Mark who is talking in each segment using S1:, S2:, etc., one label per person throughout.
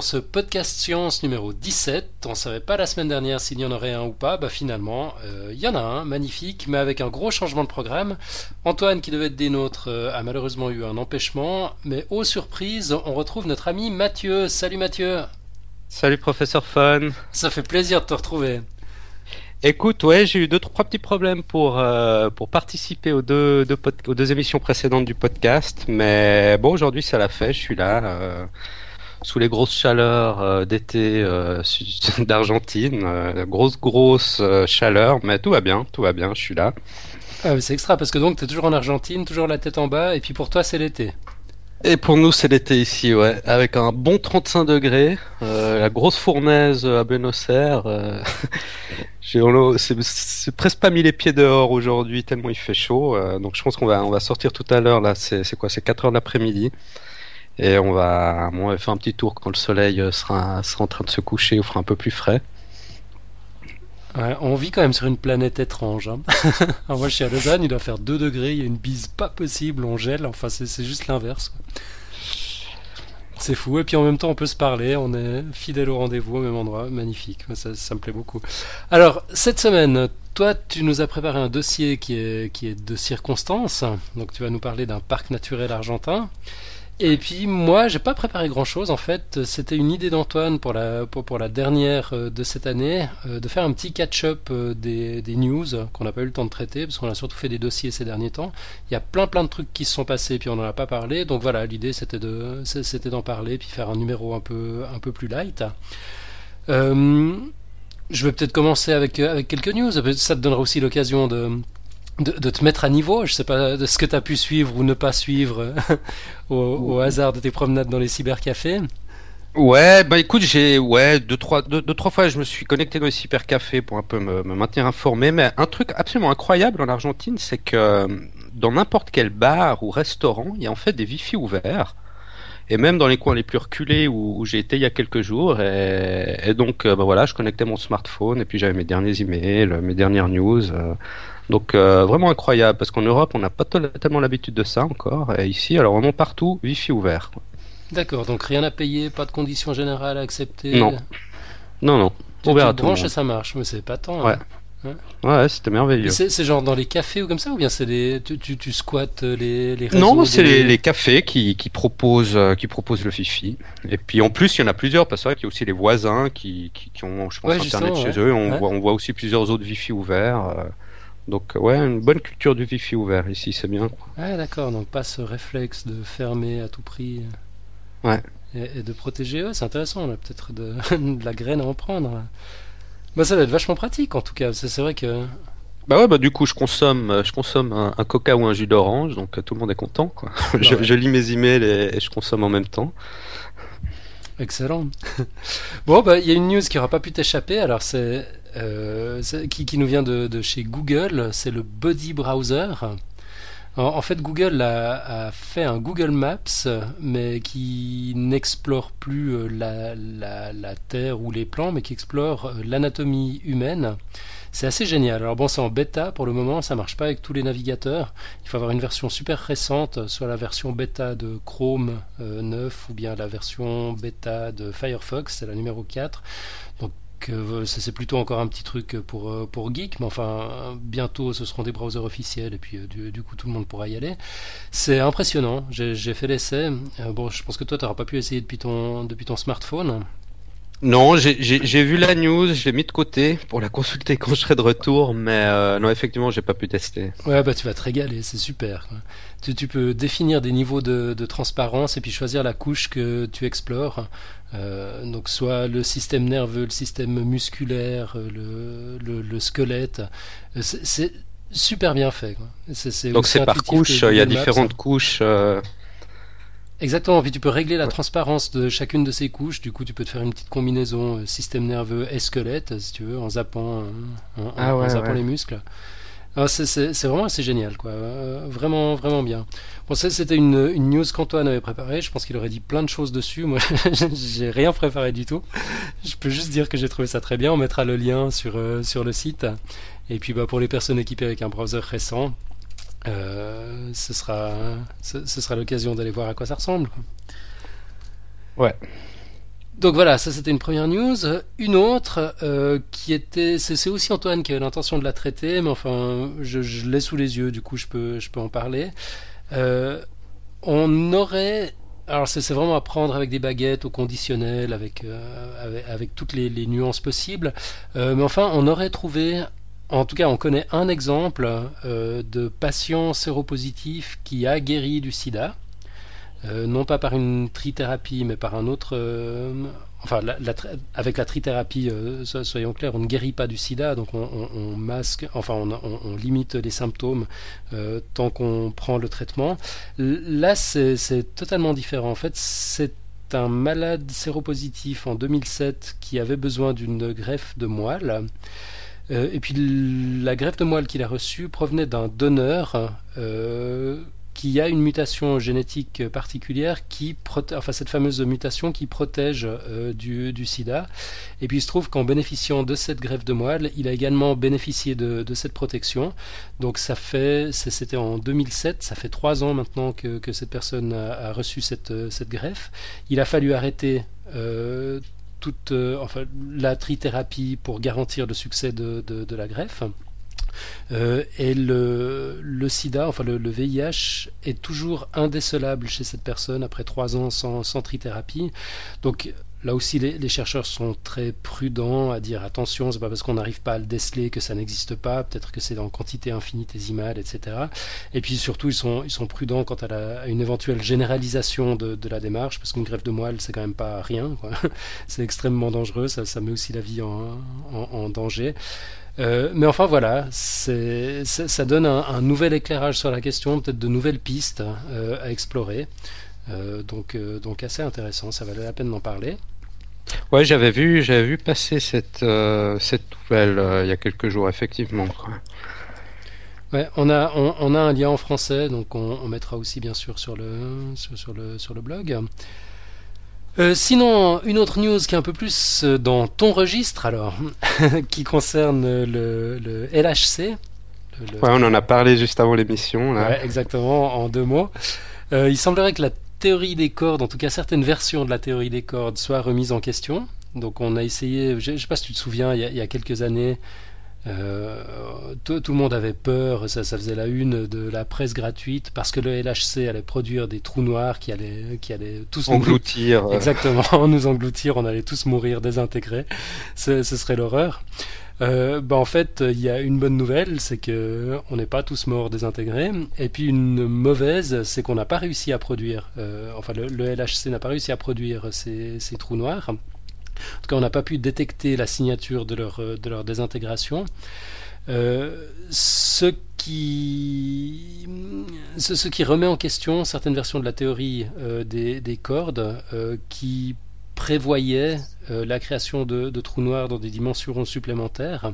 S1: Dans ce podcast science numéro 17. On savait pas la semaine dernière s'il y en aurait un ou pas, bah finalement, euh, il y en a un, magnifique, mais avec un gros changement de programme. Antoine, qui devait être des nôtres, euh, a malheureusement eu un empêchement, mais aux surprises, on retrouve notre ami Mathieu. Salut Mathieu
S2: Salut professeur Fun
S1: Ça fait plaisir de te retrouver.
S2: Écoute, ouais, j'ai eu deux trois petits problèmes pour euh, pour participer aux deux, deux aux deux émissions précédentes du podcast, mais bon, aujourd'hui ça l'a fait. Je suis là euh, sous les grosses chaleurs euh, d'été euh, d'Argentine, euh, grosse grosse chaleur, mais tout va bien, tout va bien. Je suis là.
S1: Ah, c'est extra parce que donc tu es toujours en Argentine, toujours la tête en bas, et puis pour toi c'est l'été.
S2: Et pour nous, c'est l'été ici, ouais, avec un bon 35 degrés, euh, la grosse fournaise à Buenos Aires. Euh, c'est presque pas mis les pieds dehors aujourd'hui tellement il fait chaud. Euh, donc je pense qu'on va on va sortir tout à l'heure là. C'est quoi C'est 4 heures d'après-midi et on va faire un petit tour quand le soleil sera sera en train de se coucher ou fera un peu plus frais.
S1: On vit quand même sur une planète étrange. Hein. Moi je suis à Lausanne, il doit faire 2 degrés, il y a une bise pas possible, on gèle, enfin c'est juste l'inverse. C'est fou, et puis en même temps on peut se parler, on est fidèle au rendez-vous au même endroit, magnifique, ça, ça, me plaît beaucoup. Alors cette semaine, toi tu nous as préparé un dossier qui est, qui est de circonstance, donc tu vas nous parler d'un parc naturel argentin. Et puis moi, j'ai pas préparé grand chose en fait. C'était une idée d'Antoine pour la pour, pour, la dernière euh, de cette année euh, de faire un petit catch-up euh, des, des news qu'on n'a pas eu le temps de traiter parce qu'on a surtout fait des dossiers ces derniers temps. Il y a plein plein de trucs qui se sont passés puis on n'en a pas parlé. Donc voilà, l'idée c'était de c'était d'en parler puis faire un numéro un peu un peu plus light. Je vais peut-être commencer avec avec quelques news. Ça te donnera aussi l'occasion de de, te mettre à niveau, je sais pas de ce que tu as pu suivre ou ne pas suivre au, au, hasard de tes promenades dans les cybercafés.
S2: Ouais, bah écoute, j'ai ouais deux trois deux, deux, trois fois je me suis connecté dans les cybercafés pour un peu me, me, maintenir informé, mais un truc absolument incroyable en Argentine, c'est que dans n'importe quel bar ou restaurant, il y a en fait des wifi ouverts. Et même dans les coins les plus reculés où, où j'ai été il y a quelques jours, et, et donc bah voilà, je connectais mon smartphone et puis j'avais mes derniers emails, mes dernières news. Euh, donc euh, vraiment incroyable parce qu'en Europe on n'a pas tellement l'habitude de ça encore. Et ici, alors vraiment partout, Wi-Fi ouvert.
S1: D'accord, donc rien à payer, pas de conditions générales à accepter?
S2: Non, non, non.
S1: Tu, ouvert tu à tout branches et ça marche, mais c'est pas tant.
S2: Ouais.
S1: Hein.
S2: Ouais, c'était merveilleux.
S1: C'est genre dans les cafés ou comme ça ou bien c'est des tu, tu, tu squattes les, les réseaux
S2: Non, c'est
S1: des...
S2: les, les, cafés qui, qui proposent qui proposent le Fifi. Et puis en plus, il y en a plusieurs parce qu'il y a aussi les voisins qui, qui, qui ont je pense
S1: Ouais,
S2: internet chez
S1: ouais.
S2: eux. On
S1: Ouais.
S2: voit on voit aussi plusieurs autres Wi-Fi ouverts. Euh, donc ouais, une bonne culture du Wi-Fi ouvert ici, c'est bien. quoi.
S1: Ah d'accord, donc pas ce réflexe de fermer à tout prix.
S2: Ouais.
S1: Et, et de protéger eux, c'est intéressant, on a peut-être de, de la graine à en prendre. Bah ça va être vachement pratique en tout cas, c'est vrai que
S2: Bah ouais, bah du coup je consomme, euh, je consomme un, un coca ou un jus d'orange, donc euh, tout le monde est content quoi. je,
S1: ouais.
S2: je lis mes emails et, et je consomme en même temps.
S1: Excellent. bon, bah, il y a une news qui n'aura pas pu t'échapper. Alors, c'est euh, qui, nous vient de, chez Google. C'est le Buddy Browser. En, fait, Google a, fait un Google Maps, mais qui n'explore plus euh, la, Terre ou les plans, mais qui explore euh, l'anatomie humaine. C'est assez génial. Alors bon, c'est en bêta pour le moment, ça marche pas avec tous les navigateurs. Il faut avoir une version super récente, soit la version bêta de Chrome euh, 9 ou bien la version bêta de Firefox, c'est la numéro 4. Donc euh, ça c'est plutôt encore un petit truc pour, euh, pour geek, mais enfin bientôt ce seront des browsers officiels et puis euh, du, du coup tout le monde pourra y aller. C'est impressionnant, j'ai fait l'essai. Bon, je pense que toi tu n'auras pas pu essayer depuis ton, depuis ton smartphone.
S2: Non, j'ai- vu la news, je l'ai mis de côté pour la consulter quand je serai de retour, mais euh, non effectivement j'ai pas pu tester.
S1: Ouais, bah tu vas te régaler, c'est super. Tu, tu peux définir des niveaux de, de transparence et puis choisir la couche que tu explores. Euh, donc soit le système nerveux, le système musculaire, euh, le, le, le squelette. Euh, C'est super bien fait. quoi.
S2: Donc c'est par couche, il y a
S1: Maps.
S2: différentes couches. euh,
S1: Exactement, puis tu peux régler la
S2: Ouais.
S1: transparence de chacune de ces couches. Du coup, tu peux te faire une petite combinaison système nerveux et squelette, si tu veux, en zappant, en, en-
S2: Ah
S1: en zappant
S2: ouais.
S1: les muscles. Ah, c'est- vraiment assez génial, quoi. Euh, vraiment, vraiment bien. Bon, c'était une, news qu'Antoine avait préparée. Je pense qu'il aurait dit plein de choses dessus. Moi, j'ai rien préparé du tout. Je peux juste dire que j'ai trouvé ça très bien. On mettra le lien sur, euh, sur le site. Et puis, bah, pour les personnes équipées avec un browser récent, euh, ce sera, ce, sera l'occasion d'aller voir à quoi ça ressemble.
S2: Ouais.
S1: Donc voilà, ça c'était une première news. Une autre euh, qui était, c'est aussi Antoine qui avait l'intention de la traiter, mais enfin, je, l'ai sous les yeux, du coup je peux, en parler. Euh, on aurait, alors c'est vraiment à prendre avec des baguettes au conditionnel, avec, euh, avec, toutes les, nuances possibles, mais enfin on aurait trouvé, en tout cas on connaît un exemple de patient séropositif qui a guéri du sida. Euh, non pas par une trithérapie, mais par un autre. euh, enfin, la- la tri- avec la trithérapie, euh, so- soyons clairs, on ne guérit pas du sida, donc on, masque, enfin, on, limite les symptômes tant qu'on prend le traitement. Là, c'est totalement différent. En fait, c'est un malade séropositif en 2007 qui avait besoin d'une greffe de moelle. Et puis la greffe de moelle qu'il a reçue provenait d'un donneur qui a une mutation génétique particulière qui protège, enfin cette fameuse mutation qui protège euh, du, sida. Et puis il se trouve qu'en bénéficiant de cette greffe de moelle, il a également bénéficié de, cette protection. Donc ça fait, c'était en 2007, ça fait trois ans maintenant que, cette personne a, reçu cette, greffe. Il a fallu arrêter euh, toute, euh, enfin, la trithérapie pour garantir le succès de la greffe. Euh, et le, le sida, enfin le, VIH, est toujours indécelable chez cette personne après trois ans sans, sans trithérapie. Donc là aussi, les, chercheurs sont très prudents à dire attention, c'est pas parce qu'on n'arrive pas à le déceler que ça n'existe pas, peut-être que c'est en quantité infinitésimale, etc. Et puis surtout, ils sont, prudents quant à, une éventuelle généralisation de, la démarche, parce qu'une greffe de moelle, c'est quand même pas rien. c'est extrêmement dangereux, ça, met aussi la vie en, en danger. Euh, mais enfin voilà, c'est, ça, ça donne un, un nouvel éclairage sur la question, peut-être de nouvelles pistes euh, à explorer. Euh, donc, donc assez intéressant, ça valait la peine d'en parler.
S2: Ouais, j'avais vu, j'avais vu passer cette, cette nouvelle il y a quelques jours, effectivement.
S1: Ouais, on a, on, on a un lien en français, donc on, on mettra aussi bien sûr sur le, sur, sur le, sur le blog. Euh, sinon, une autre news qui est un peu plus euh, dans ton registre alors, qui concerne le, le LHC. le- le-
S2: Ouais, on en a parlé juste avant l'émission. Là.
S1: Ouais, exactement, en deux mots. Euh, il semblerait que la théorie des cordes, en tout cas certaines versions de la théorie des cordes, soient remises en question. Donc on a essayé, je ne sais pas si tu te souviens, il y a, il y a quelques années, euh, tout, tout le monde avait peur, ça, ça faisait la une de la presse gratuite, parce que le LHC allait produire des trous noirs qui allaient, qui allaient tous nous-
S2: Engloutir. euh,
S1: Exactement, nous engloutir, on allait tous mourir désintégrés. Ce, ce serait l'horreur. Euh, bah en fait, il y a une bonne nouvelle, c'est que on n'est pas tous morts désintégrés. Et puis une mauvaise, c'est qu'on n'a pas réussi à produire. euh, enfin, le, le LHC n'a pas réussi à produire ces, ces trous noirs. En tout cas, on n'a pas pu détecter la signature de leur, euh, de leur désintégration. Euh, ce qui ce, ce qui remet en question certaines versions de la théorie euh, des, des cordes qui prévoyaient la création de, de trous noirs dans des dimensions supplémentaires.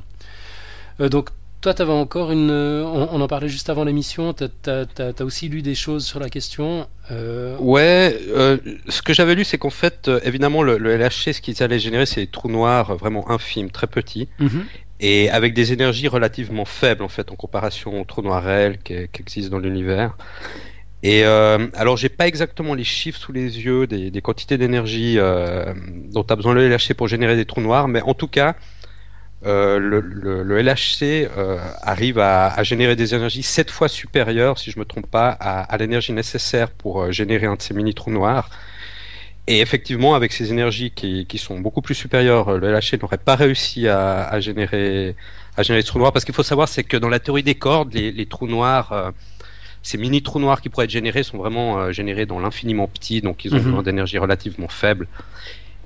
S1: Donc toi, tu avais encore une... euh, On, on en parlait juste avant l'émission, tu as, aussi lu des choses sur la question. euh,
S2: Ouais, euh, ce que j'avais lu, c'est qu'en fait, euh, évidemment, le, le LHC, ce qu'ils allaient générer, c'est des trous noirs vraiment infimes, très petits,
S1: mhm,
S2: et avec des énergies relativement faibles, en fait, en comparaison aux trous noirs réels qui, qui existent dans l'univers. Et euh, alors, j'ai pas exactement les chiffres sous les yeux des, des quantités d'énergie euh, dont a besoin le LHC pour générer des trous noirs, mais en tout cas, euh, le, le- le LHC euh, arrive à, à générer des énergies sept fois supérieures, si je me trompe pas, à, à l'énergie nécessaire pour euh, générer un de ces mini trous noirs. Et effectivement, avec ces énergies qui, qui sont beaucoup plus supérieures, le LHC n'aurait pas réussi à, à générer à générer des trous noirs. Parce qu'il faut savoir, c'est que dans la théorie des cordes, les, les trous noirs, ces mini trous noirs qui pourraient être générés sont vraiment générés dans l'infiniment petit, donc ils ont
S1: Mhm.
S2: besoin d'énergie relativement faible.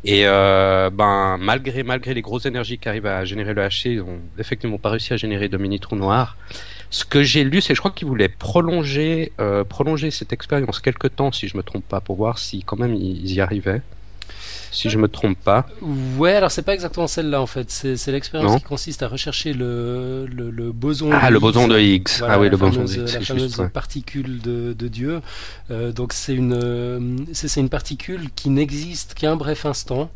S2: Et euh, ben malgré les grosses énergies qui arrivent à générer le HC, ils ont effectivement pas réussi à générer de mini trous noirs. Ce que j'ai lu, c'est je crois qu'ils voulaient prolonger euh, prolonger cette expérience quelque temps, si je me trompe pas, pour voir si quand même ils y arrivaient. Si je me trompe pas.
S1: Ouais, alors c'est pas exactement celle-là en fait. C'est l'expérience qui consiste à rechercher le, le, le boson.
S2: Ah,
S1: de
S2: le boson
S1: Higgs.
S2: de Higgs.
S1: Voilà,
S2: ah oui, le boson de Higgs,
S1: la fameuse
S2: juste. ouais.
S1: particule de, de Dieu. Euh, donc c'est une, euh, c'est une particule qui n'existe qu'un bref instant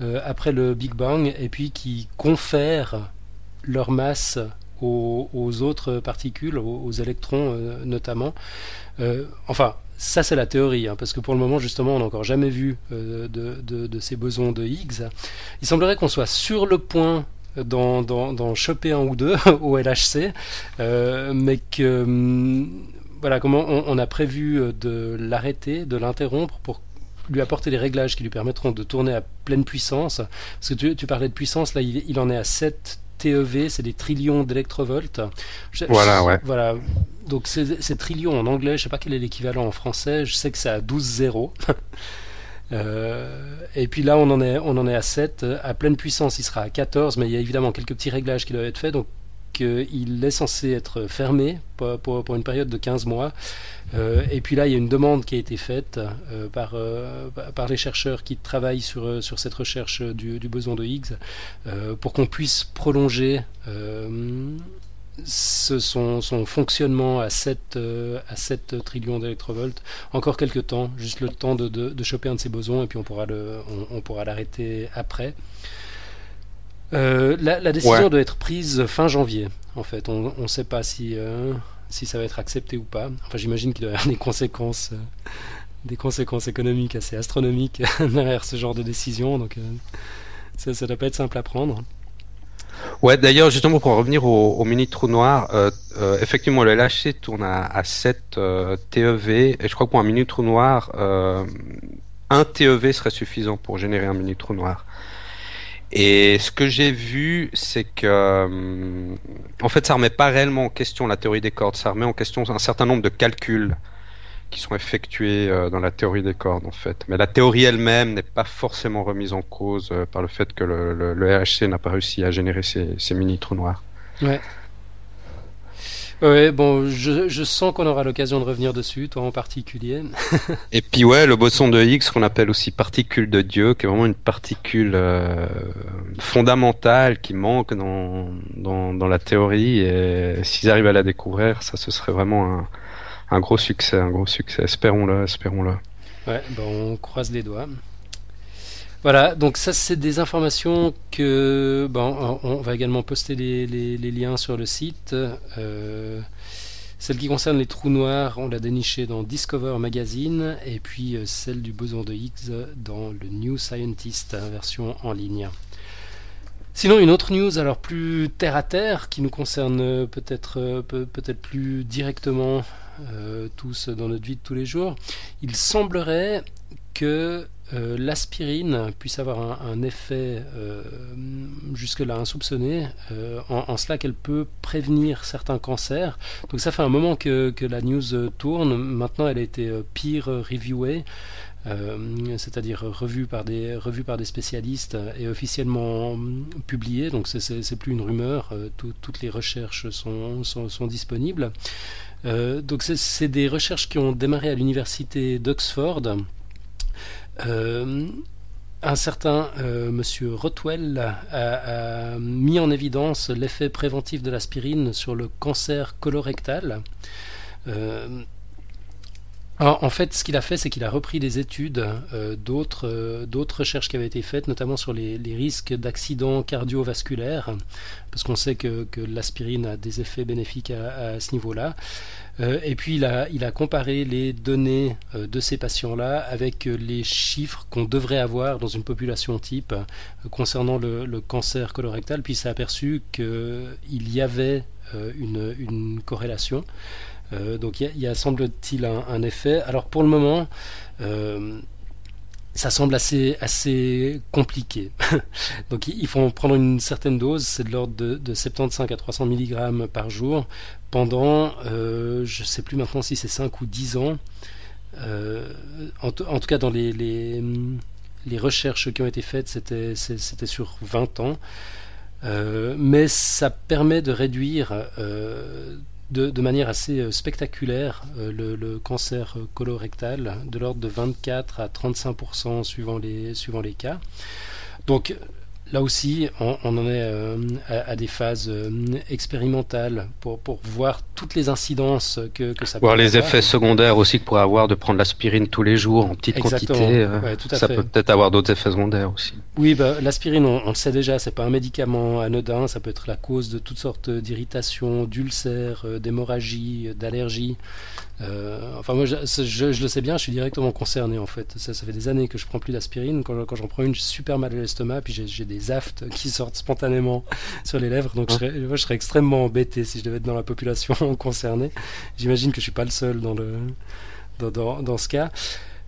S1: euh, après le Big Bang et puis qui confère leur masse aux, aux autres particules, aux, aux électrons euh, notamment. Enfin, ça, c'est la théorie, hein, parce que pour le moment, justement, on n'a encore jamais vu de, de, ces bosons de Higgs. Il semblerait qu'on soit sur le point d'en choper un ou deux au LHC, mais que hum, voilà, comment on, a prévu de l'arrêter, de l'interrompre pour lui apporter les réglages qui lui permettront de tourner à pleine puissance. Parce que tu, parlais de puissance, là il, en est à 7 TeV, c'est des trillions d'électrovolts.
S2: Voilà, ouais.
S1: Voilà. Donc c'est trillions en anglais, je sais pas quel est l'équivalent en français, je sais que c'est à 12 zéros. Euh, et puis là, on en, est, on en est à 7. À pleine puissance, il sera à 14, mais il y a évidemment quelques petits réglages qui doivent être faits. Donc il est censé être fermé pour, une période de 15 mois. Euh, et puis là, il y a une demande qui a été faite euh, par, euh, par les chercheurs qui travaillent sur, cette recherche du, besoin de Higgs pour qu'on puisse prolonger son, fonctionnement à 7, à 7 trillions d'électrovolts encore quelques temps, juste le temps de, choper un de ces bosons et puis on pourra l'arrêter après. Euh, la, décision doit être prise fin janvier, en fait. On ne sait pas si, euh, si ça va être accepté ou pas. Enfin, j'imagine qu'il doit y avoir des conséquences, euh, des conséquences économiques assez astronomiques derrière ce genre de décision. Donc, ça ne doit pas être simple à prendre.
S2: Ouais, d'ailleurs, justement, pour revenir au, mini trou noir, effectivement, le LHC tourne à, 7 TeV, et je crois que pour un mini trou noir, un TeV serait suffisant pour générer un mini trou noir. Et ce que j'ai vu, c'est que, euh, en fait, ça remet pas réellement en question la théorie des cordes, ça remet en question un certain nombre de calculs qui sont effectués euh, dans la théorie des cordes, en fait. Mais la théorie elle-même n'est pas forcément remise en cause euh, par le fait que le, RHC n'a pas réussi à générer ces mini trous noirs.
S1: Ouais. Ouais, bon, je, je sens qu'on aura l'occasion de revenir dessus, toi en particulier.
S2: Et puis ouais, le boson de Higgs qu'on appelle aussi particule de Dieu, qui est vraiment une particule euh, fondamentale qui manque dans, dans, dans, la théorie. Et s'ils arrivent à la découvrir, ça ce serait vraiment un, un gros succès, un gros succès. Espérons-le, espérons-le.
S1: Ouais, bon, on croise les doigts. Voilà, donc ça c'est des informations que bon, on va également poster les, liens sur le site. Euh, celle qui concerne les trous noirs, on l'a dénichée dans Discover Magazine, et puis euh, celle du boson de Higgs dans le New Scientist, hein, version en ligne. Sinon, une autre news, alors plus terre à terre, qui nous concerne peut-être euh, peut-être plus directement tous dans notre vie de tous les jours. Il semblerait que euh, l'aspirine puisse avoir un, effet euh, jusque-là insoupçonné, euh, en, cela qu'elle peut prévenir certains cancers. Donc ça fait un moment que, la news tourne, maintenant elle a été peer reviewée. c'est-à-dire revue par des spécialistes et officiellement publiée. Donc c'est plus une rumeur. toutes les recherches sont, sont disponibles. donc c'est des recherches qui ont démarré à l'université d'Oxford. Euh, un certain euh, monsieur Rotwell a, mis en évidence l'effet préventif de l'aspirine sur le cancer colorectal. Euh, en fait, ce qu'il a fait, c'est qu'il a repris des études d'autres d'autres recherches qui avaient été faites, notamment sur les, risques d'accidents cardiovasculaires, parce qu'on sait que, l'aspirine a des effets bénéfiques à ce niveau-là. Euh, et puis il a, il a comparé les données euh, de ces patients-là avec euh, les chiffres qu'on devrait avoir dans une population type concernant le, cancer colorectal, puis il s'est aperçu qu'il y avait une, corrélation. Donc il y a, semble-t-il un, effet. Alors pour le moment, ça semble assez, compliqué. Donc il faut prendre une certaine dose, c'est de l'ordre de, de, 75 à 300 mg par jour, pendant, euh, je ne sais plus maintenant si c'est 5 ou 10 ans. Euh, en, tout cas, dans les, recherches qui ont été faites, c'était sur 20 ans. Euh, mais ça permet de réduire de, de, manière assez spectaculaire le, le, cancer colorectal, de l'ordre de 24 à 35% suivant les, suivant les cas. Donc là aussi, on, en est euh, à, des phases euh, expérimentales pour, pour, voir toutes les incidences que, que ça
S2: voir peut Voir les effets secondaires aussi que pourrait avoir de prendre l'aspirine tous les jours en petite quantité. ça peut peut-être avoir d'autres effets secondaires aussi.
S1: Oui, bah, l'aspirine, on, le sait déjà, c'est pas un médicament anodin, ça peut être la cause de toutes sortes d'irritations, d'ulcères, d'hémorragies, d'allergies. Euh, enfin, moi, je, le sais bien, je suis directement concerné en fait. Ça, ça fait des années que je prends plus d'aspirine. Quand, quand j'en prends une, j'ai super mal à l'estomac, puis j'ai des aftes qui sortent spontanément sur les lèvres. Donc, je, serais, extrêmement embêté si je devais être dans la population concernée. J'imagine que je suis pas le seul dans, le, dans, dans, ce cas.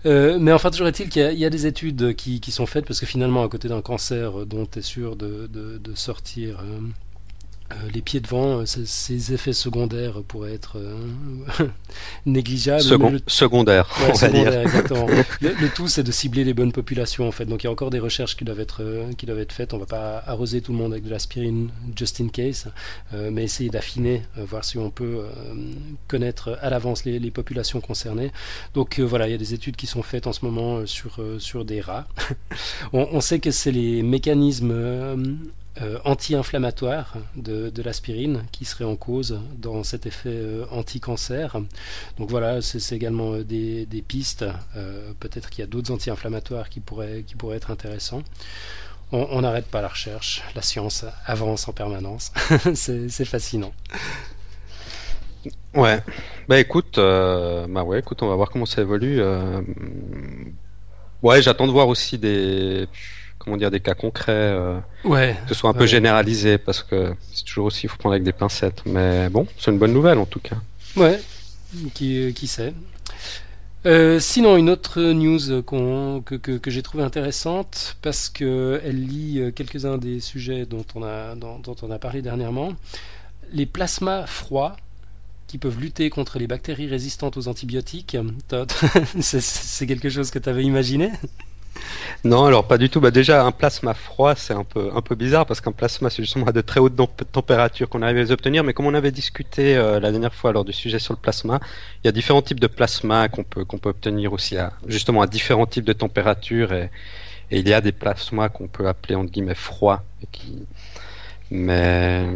S1: Euh, mais enfin, toujours est-il qu'il y, a des études qui, qui, sont faites parce que finalement, à côté d'un cancer dont tu es sûr de, de, sortir. Euh, les pieds devant, euh, ces effets secondaires pourraient être euh, négligeables.
S2: Secondaires, on va dire.
S1: Exactement. le, tout, c'est de cibler les bonnes populations, en fait. Donc, il y a encore des recherches qui doivent être, qui doivent être faites. On ne va pas arroser tout le monde avec de l'aspirine, just in case, mais essayer d'affiner, voir si on peut connaître à l'avance les, populations concernées. Donc, voilà, il y a des études qui sont faites en ce moment sur, sur des rats. on, on, sait que c'est les mécanismes euh, anti-inflammatoire de, l'aspirine qui serait en cause dans cet effet euh, anti-cancer. Donc voilà, c'est également euh, des, pistes. Peut-être qu'il y a d'autres anti-inflammatoires qui pourraient, qui pourraient être intéressants. On n'arrête pas la recherche, la science avance en permanence. c'est fascinant.
S2: Ouais, bah écoute, bah ouais, écoute, on va voir comment ça évolue. Ouais, j'attends de voir aussi des comment dire, des cas concrets, euh,
S1: ouais,
S2: que ce soit un peu généralisé, parce que c'est toujours aussi, il faut prendre avec des pincettes. Mais bon, c'est une bonne nouvelle en tout cas.
S1: Ouais, qui, euh, qui sait. Euh, sinon, une autre news que, que, j'ai trouvée intéressante parce qu'elle lit quelques-uns des sujets dont on, a, dont, on a parlé dernièrement. Les plasmas froids qui peuvent lutter contre les bactéries résistantes aux antibiotiques. c'est quelque chose que tu avais imaginé?
S2: Non, alors pas du tout. Bah déjà, un plasma froid, c'est un peu, un peu bizarre parce qu'un plasma, c'est justement à de très hautes températures qu'on arrive à les obtenir. Mais comme on avait discuté euh, la dernière fois lors du sujet sur le plasma, il y a différents types de plasma qu'on peut, peut obtenir aussi à, justement à différents types de températures. Et, il y a des plasmas qu'on peut appeler entre guillemets froids qui, mais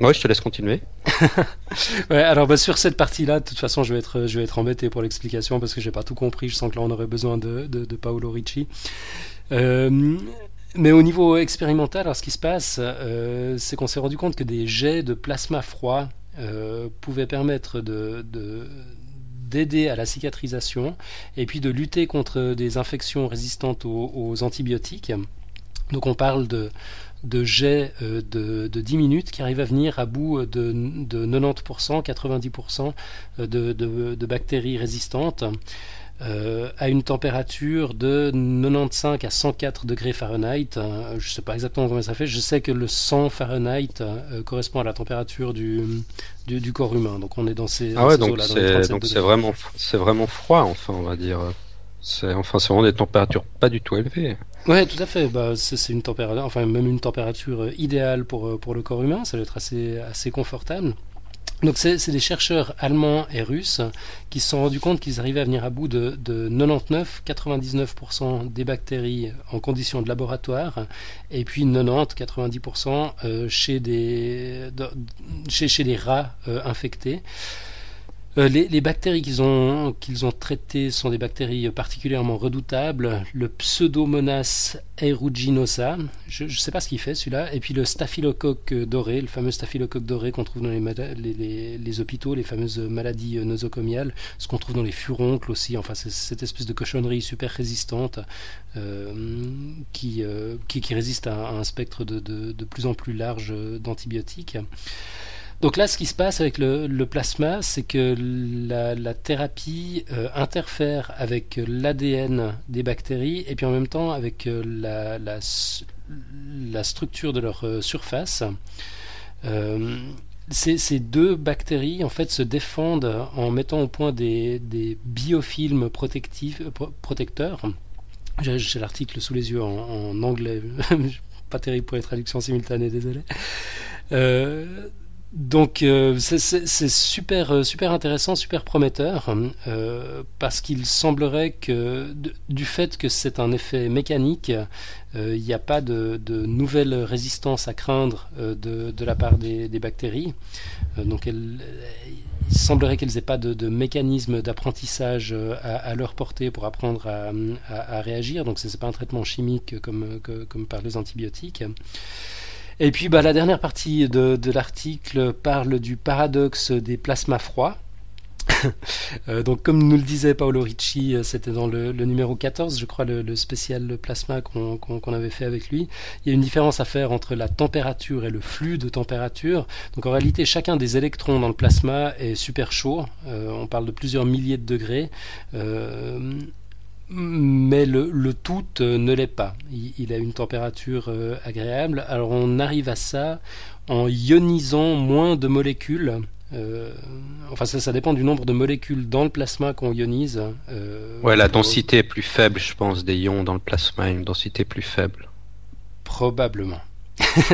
S2: moi, je te laisse continuer.
S1: ouais, alors bah, sur cette partie-là, de toute façon, je vais être, je vais être embêté pour l'explication parce que j'ai pas tout compris. Je sens que là, on aurait besoin de, de, Paolo Ricci. Euh, mais au niveau expérimental, alors ce qui se passe, euh, c'est qu'on s'est rendu compte que des jets de plasma froid euh, pouvaient permettre de, d'aider à la cicatrisation et puis de lutter contre des infections résistantes aux antibiotiques. Donc on parle de, de jets euh, de, de, 10 minutes qui arrivent à venir à bout de, de 90%, 90% de, de, bactéries résistantes. Euh, à une température de 95 à 104 degrés Fahrenheit. je ne sais pas exactement combien ça fait. Je sais que le 100 Fahrenheit euh, correspond à la température du, du, corps humain. Donc on est dans ces,
S2: ah ouais, donc c'est vraiment, vraiment froid, enfin, on va dire. C'est enfin, vraiment des températures pas du tout élevées.
S1: Ouais, tout à fait. Bah, c'est une température, enfin même une température euh, idéale pour, euh, pour le corps humain. Ça doit être assez, assez confortable. Donc c'est des chercheurs allemands et russes qui se sont rendus compte qu'ils arrivaient à venir à bout de, de 99-99% des bactéries en conditions de laboratoire et puis 90-90% euh, chez des, chez, chez des rats infectés. Euh, les, bactéries qu'ils ont, traitées sont des bactéries particulièrement redoutables. Le Pseudomonas aeruginosa, je ne sais pas ce qu'il fait celui-là, et puis le staphylocoque doré, le fameux staphylocoque doré qu'on trouve dans les, les, hôpitaux, les fameuses maladies nosocomiales, ce qu'on trouve dans les furoncles aussi, enfin c'est cette espèce de cochonnerie super résistante euh, qui, euh, qui, résiste à, un spectre de plus en plus large d'antibiotiques. Donc là, ce qui se passe avec le, plasma, c'est que la, thérapie euh, interfère avec l'ADN des bactéries et puis en même temps avec euh, la, structure de leur euh, surface. Ces, deux bactéries en fait se défendent en mettant au point des, biofilms protecteurs. J'ai l'article sous les yeux en anglais, pas terrible pour les traductions simultanées, désolé donc euh, c'est super euh, super intéressant, super prometteur euh, parce qu'il semblerait que du fait que c'est un effet mécanique, il n'y a pas de, nouvelles résistances à craindre de, la part des, bactéries. donc il semblerait qu'elles n'aient pas de, de mécanisme d'apprentissage à, leur portée pour apprendre à, réagir. Donc c'est pas un traitement chimique comme par les antibiotiques. Et puis bah, la dernière partie de, de l'article parle du paradoxe des plasmas froids. euh, donc comme nous le disait Paolo Ricci, euh, c'était dans le, le, numéro 14, je crois, le, le spécial plasma qu'on qu qu avait fait avec lui. Il y a une différence à faire entre la température et le flux de température. Donc en réalité, chacun des électrons dans le plasma est super chaud. Euh, on parle de plusieurs milliers de degrés. Mais le, le, tout euh, ne l'est pas. Il, il, a une température euh, agréable. Alors on arrive à ça en ionisant moins de molécules. Euh, enfin, ça, ça, dépend du nombre de molécules dans le plasma qu'on ionise.
S2: Euh, ouais, la densité est plus faible, je pense, des ions dans le plasma, une densité plus faible.
S1: Probablement.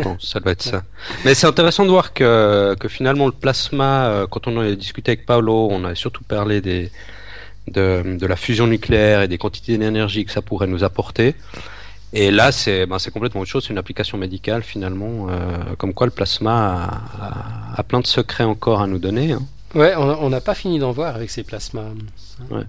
S2: bon, ça doit être ça. Mais c'est intéressant de voir que, que finalement le plasma, quand on a discuté avec Paolo, on a surtout parlé des, de, de, la fusion nucléaire et des quantités d'énergie que ça pourrait nous apporter. Et là, c'est ben, complètement autre chose, c'est une application médicale finalement, euh, comme quoi le plasma a, a, a, plein de secrets encore à nous donner. Hein.
S1: Ouais, on n'a pas fini d'en voir avec ces plasmas.
S2: Ouais.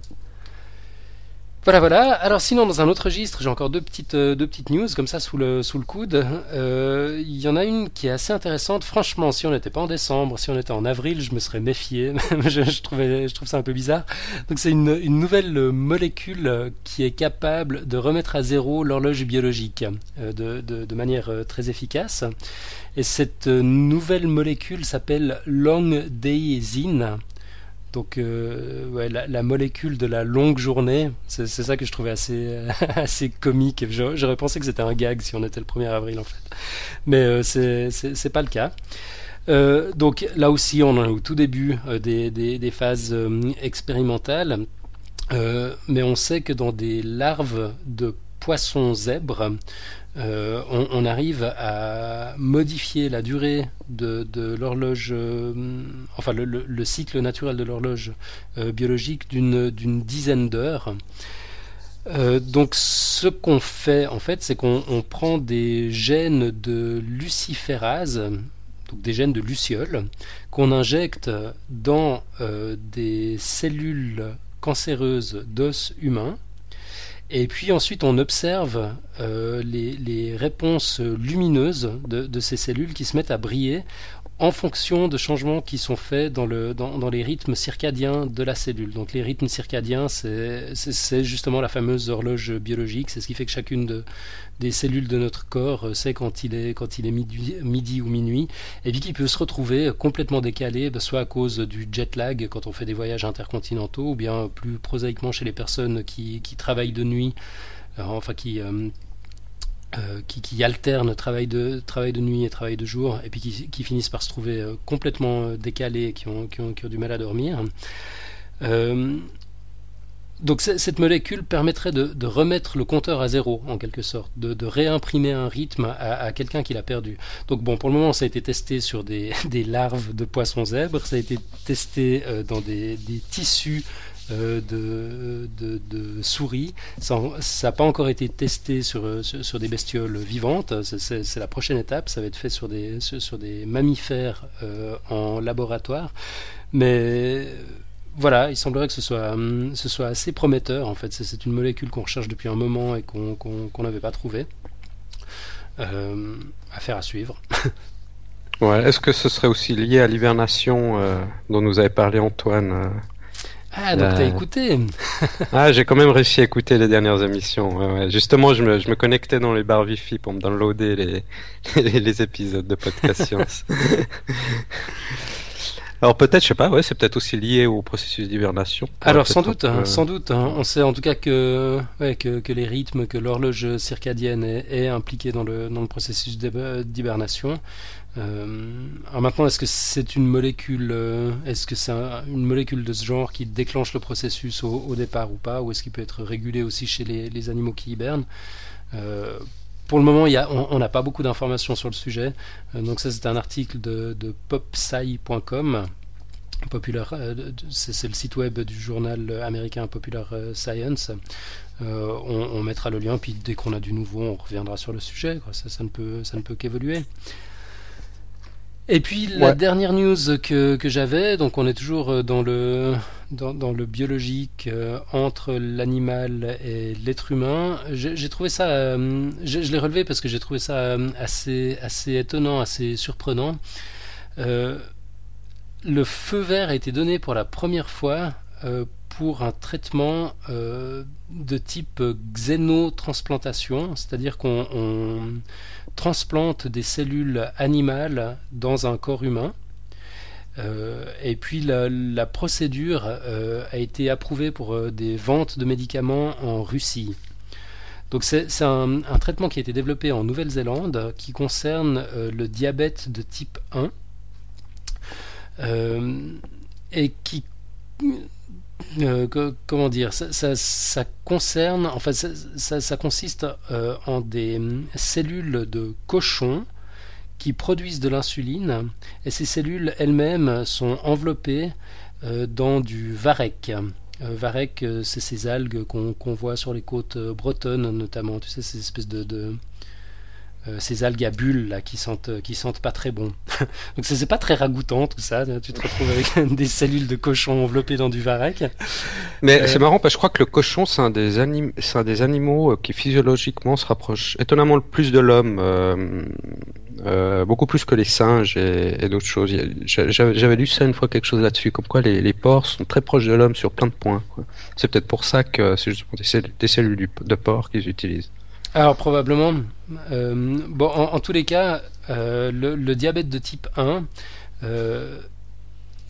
S1: Voilà, voilà. Alors sinon, dans un autre registre, j'ai encore deux petites, euh, deux petites news comme ça sous le, sous le coude. Euh, il y en a une qui est assez intéressante. Franchement, si on n'était pas en décembre, si on était en avril, je me serais méfié. je, je, trouvais, je trouve ça un peu bizarre. Donc c'est une, nouvelle molécule qui est capable de remettre à zéro l'horloge biologique euh, de, de, de, manière très efficace. Et cette nouvelle molécule s'appelle long daisine donc euh, la, molécule de la longue journée, c'est ça que je trouvais assez, assez comique. J'aurais pensé que c'était un gag si on était le 1er avril en fait. Mais euh, c'est pas le cas. Euh, donc là aussi, on est au tout début euh, des, des, phases expérimentales. mais on sait que dans des larves de poissons zèbres, euh, on, arrive à modifier la durée de, l'horloge, euh, enfin le, le, le, cycle naturel de l'horloge euh, biologique d'une dizaine d'heures. Donc ce qu'on fait en fait, c'est qu'on prend des gènes de luciférase, donc des gènes de luciole, qu'on injecte dans des cellules cancéreuses d'os humains et puis ensuite, on observe euh, les, réponses lumineuses de, ces cellules qui se mettent à briller en fonction de changements qui sont faits dans, le, dans, dans, les rythmes circadiens de la cellule. Donc les rythmes circadiens, c'est justement la fameuse horloge biologique, c'est ce qui fait que chacune de, des cellules de notre corps sait quand il est, quand il est midi, ou minuit, et puis qui peut se retrouver complètement décalé, soit à cause du jet lag quand on fait des voyages intercontinentaux, ou bien plus prosaïquement chez les personnes qui, qui travaillent de nuit, euh, enfin qui... Euh, euh, qui, alternent travail de, travail de nuit et travail de jour, et puis qui, finissent par se trouver euh, complètement euh, décalés, qui ont, qui, ont, du mal à dormir. Donc cette molécule permettrait de, remettre le compteur à zéro, en quelque sorte, de, réimprimer un rythme à, quelqu'un qui l'a perdu. Donc bon, pour le moment, ça a été testé sur des, larves de poissons zèbres, ça a été testé dans des tissus euh, de, souris. Ça n'a pas encore été testé sur, sur, sur des bestioles vivantes. C'est la prochaine étape. Ça va être fait sur des, sur, des mammifères euh, en laboratoire. Mais voilà, il semblerait que ce soit, ce soit assez prometteur. En fait, c'est une molécule qu'on recherche depuis un moment et qu'on qu n'avait pas trouvé. Euh, affaire à suivre.
S2: Est-ce que ce serait aussi lié à l'hibernation euh, dont nous avait parlé Antoine euh
S1: ah, donc euh... t'as écouté
S2: Ah, j'ai quand même réussi à écouter les dernières émissions. Ouais, ouais. Justement, je me, je me, connectais dans les barres Wi-Fi pour me downloader les, les, les épisodes de podcast science. Alors peut-être, je sais pas, ouais, c'est peut-être aussi lié au processus d'hibernation.
S1: Alors sans doute, hein, sans doute. Hein. On sait en tout cas que, ouais, que, que les rythmes, que l'horloge circadienne est, est, impliquée dans le, dans le processus d'hibernation. Euh, alors maintenant, est-ce que c'est une molécule, euh, est-ce que c'est un, une molécule de ce genre qui déclenche le processus au, départ ou pas, ou est-ce qu'il peut être régulé aussi chez les, animaux qui hibernent? Euh, pour le moment, on n'a pas beaucoup d'informations sur le sujet. donc ça, c'est un article de, popsci.com. c'est le site web du journal américain Popular Science. on, mettra le lien, puis dès qu'on a du nouveau, on reviendra sur le sujet. Ça ne peut qu'évoluer. Et puis la dernière news que, que j'avais, donc on est toujours euh, dans le, dans, dans le biologique euh, entre l'animal et l'être humain. J'ai trouvé ça, euh, je, l'ai relevé parce que j'ai trouvé ça assez, assez étonnant, assez surprenant. le feu vert a été donné pour la première fois pour un traitement de type xénotransplantation, c'est-à-dire qu'on transplante des cellules animales dans un corps humain. Euh, et puis la, procédure euh, a été approuvée pour euh, des ventes de médicaments en Russie. Donc c'est un, traitement qui a été développé en Nouvelle-Zélande qui concerne le diabète de type 1 et qui euh, comment dire, ça, concerne, enfin, ça, ça consiste euh, en des cellules de cochon qui produisent de l'insuline, et ces cellules elles-mêmes sont enveloppées euh, dans du varech. varech, c'est ces algues qu'on voit sur les côtes bretonnes notamment, tu sais, ces espèces de euh, ces algues à bulles là qui sentent qui sentent pas très bon. Donc c'est pas très ragoûtant tout ça. Tu te retrouves avec des cellules de cochon enveloppées dans du varech.
S2: Mais euh, c'est marrant parce que je crois que le cochon c'est un des anim... un des animaux euh, qui physiologiquement se rapproche étonnamment le plus de l'homme. Euh, beaucoup plus que les singes et, d'autres choses. J'avais lu ça une fois quelque chose là-dessus, comme quoi les, les, porcs sont très proches de l'homme sur plein de points. C'est peut-être pour ça que c'est justement des cellules de porc qu'ils utilisent.
S1: Alors probablement. Euh, bon, en, tous les cas, euh, le, diabète de type 1, euh,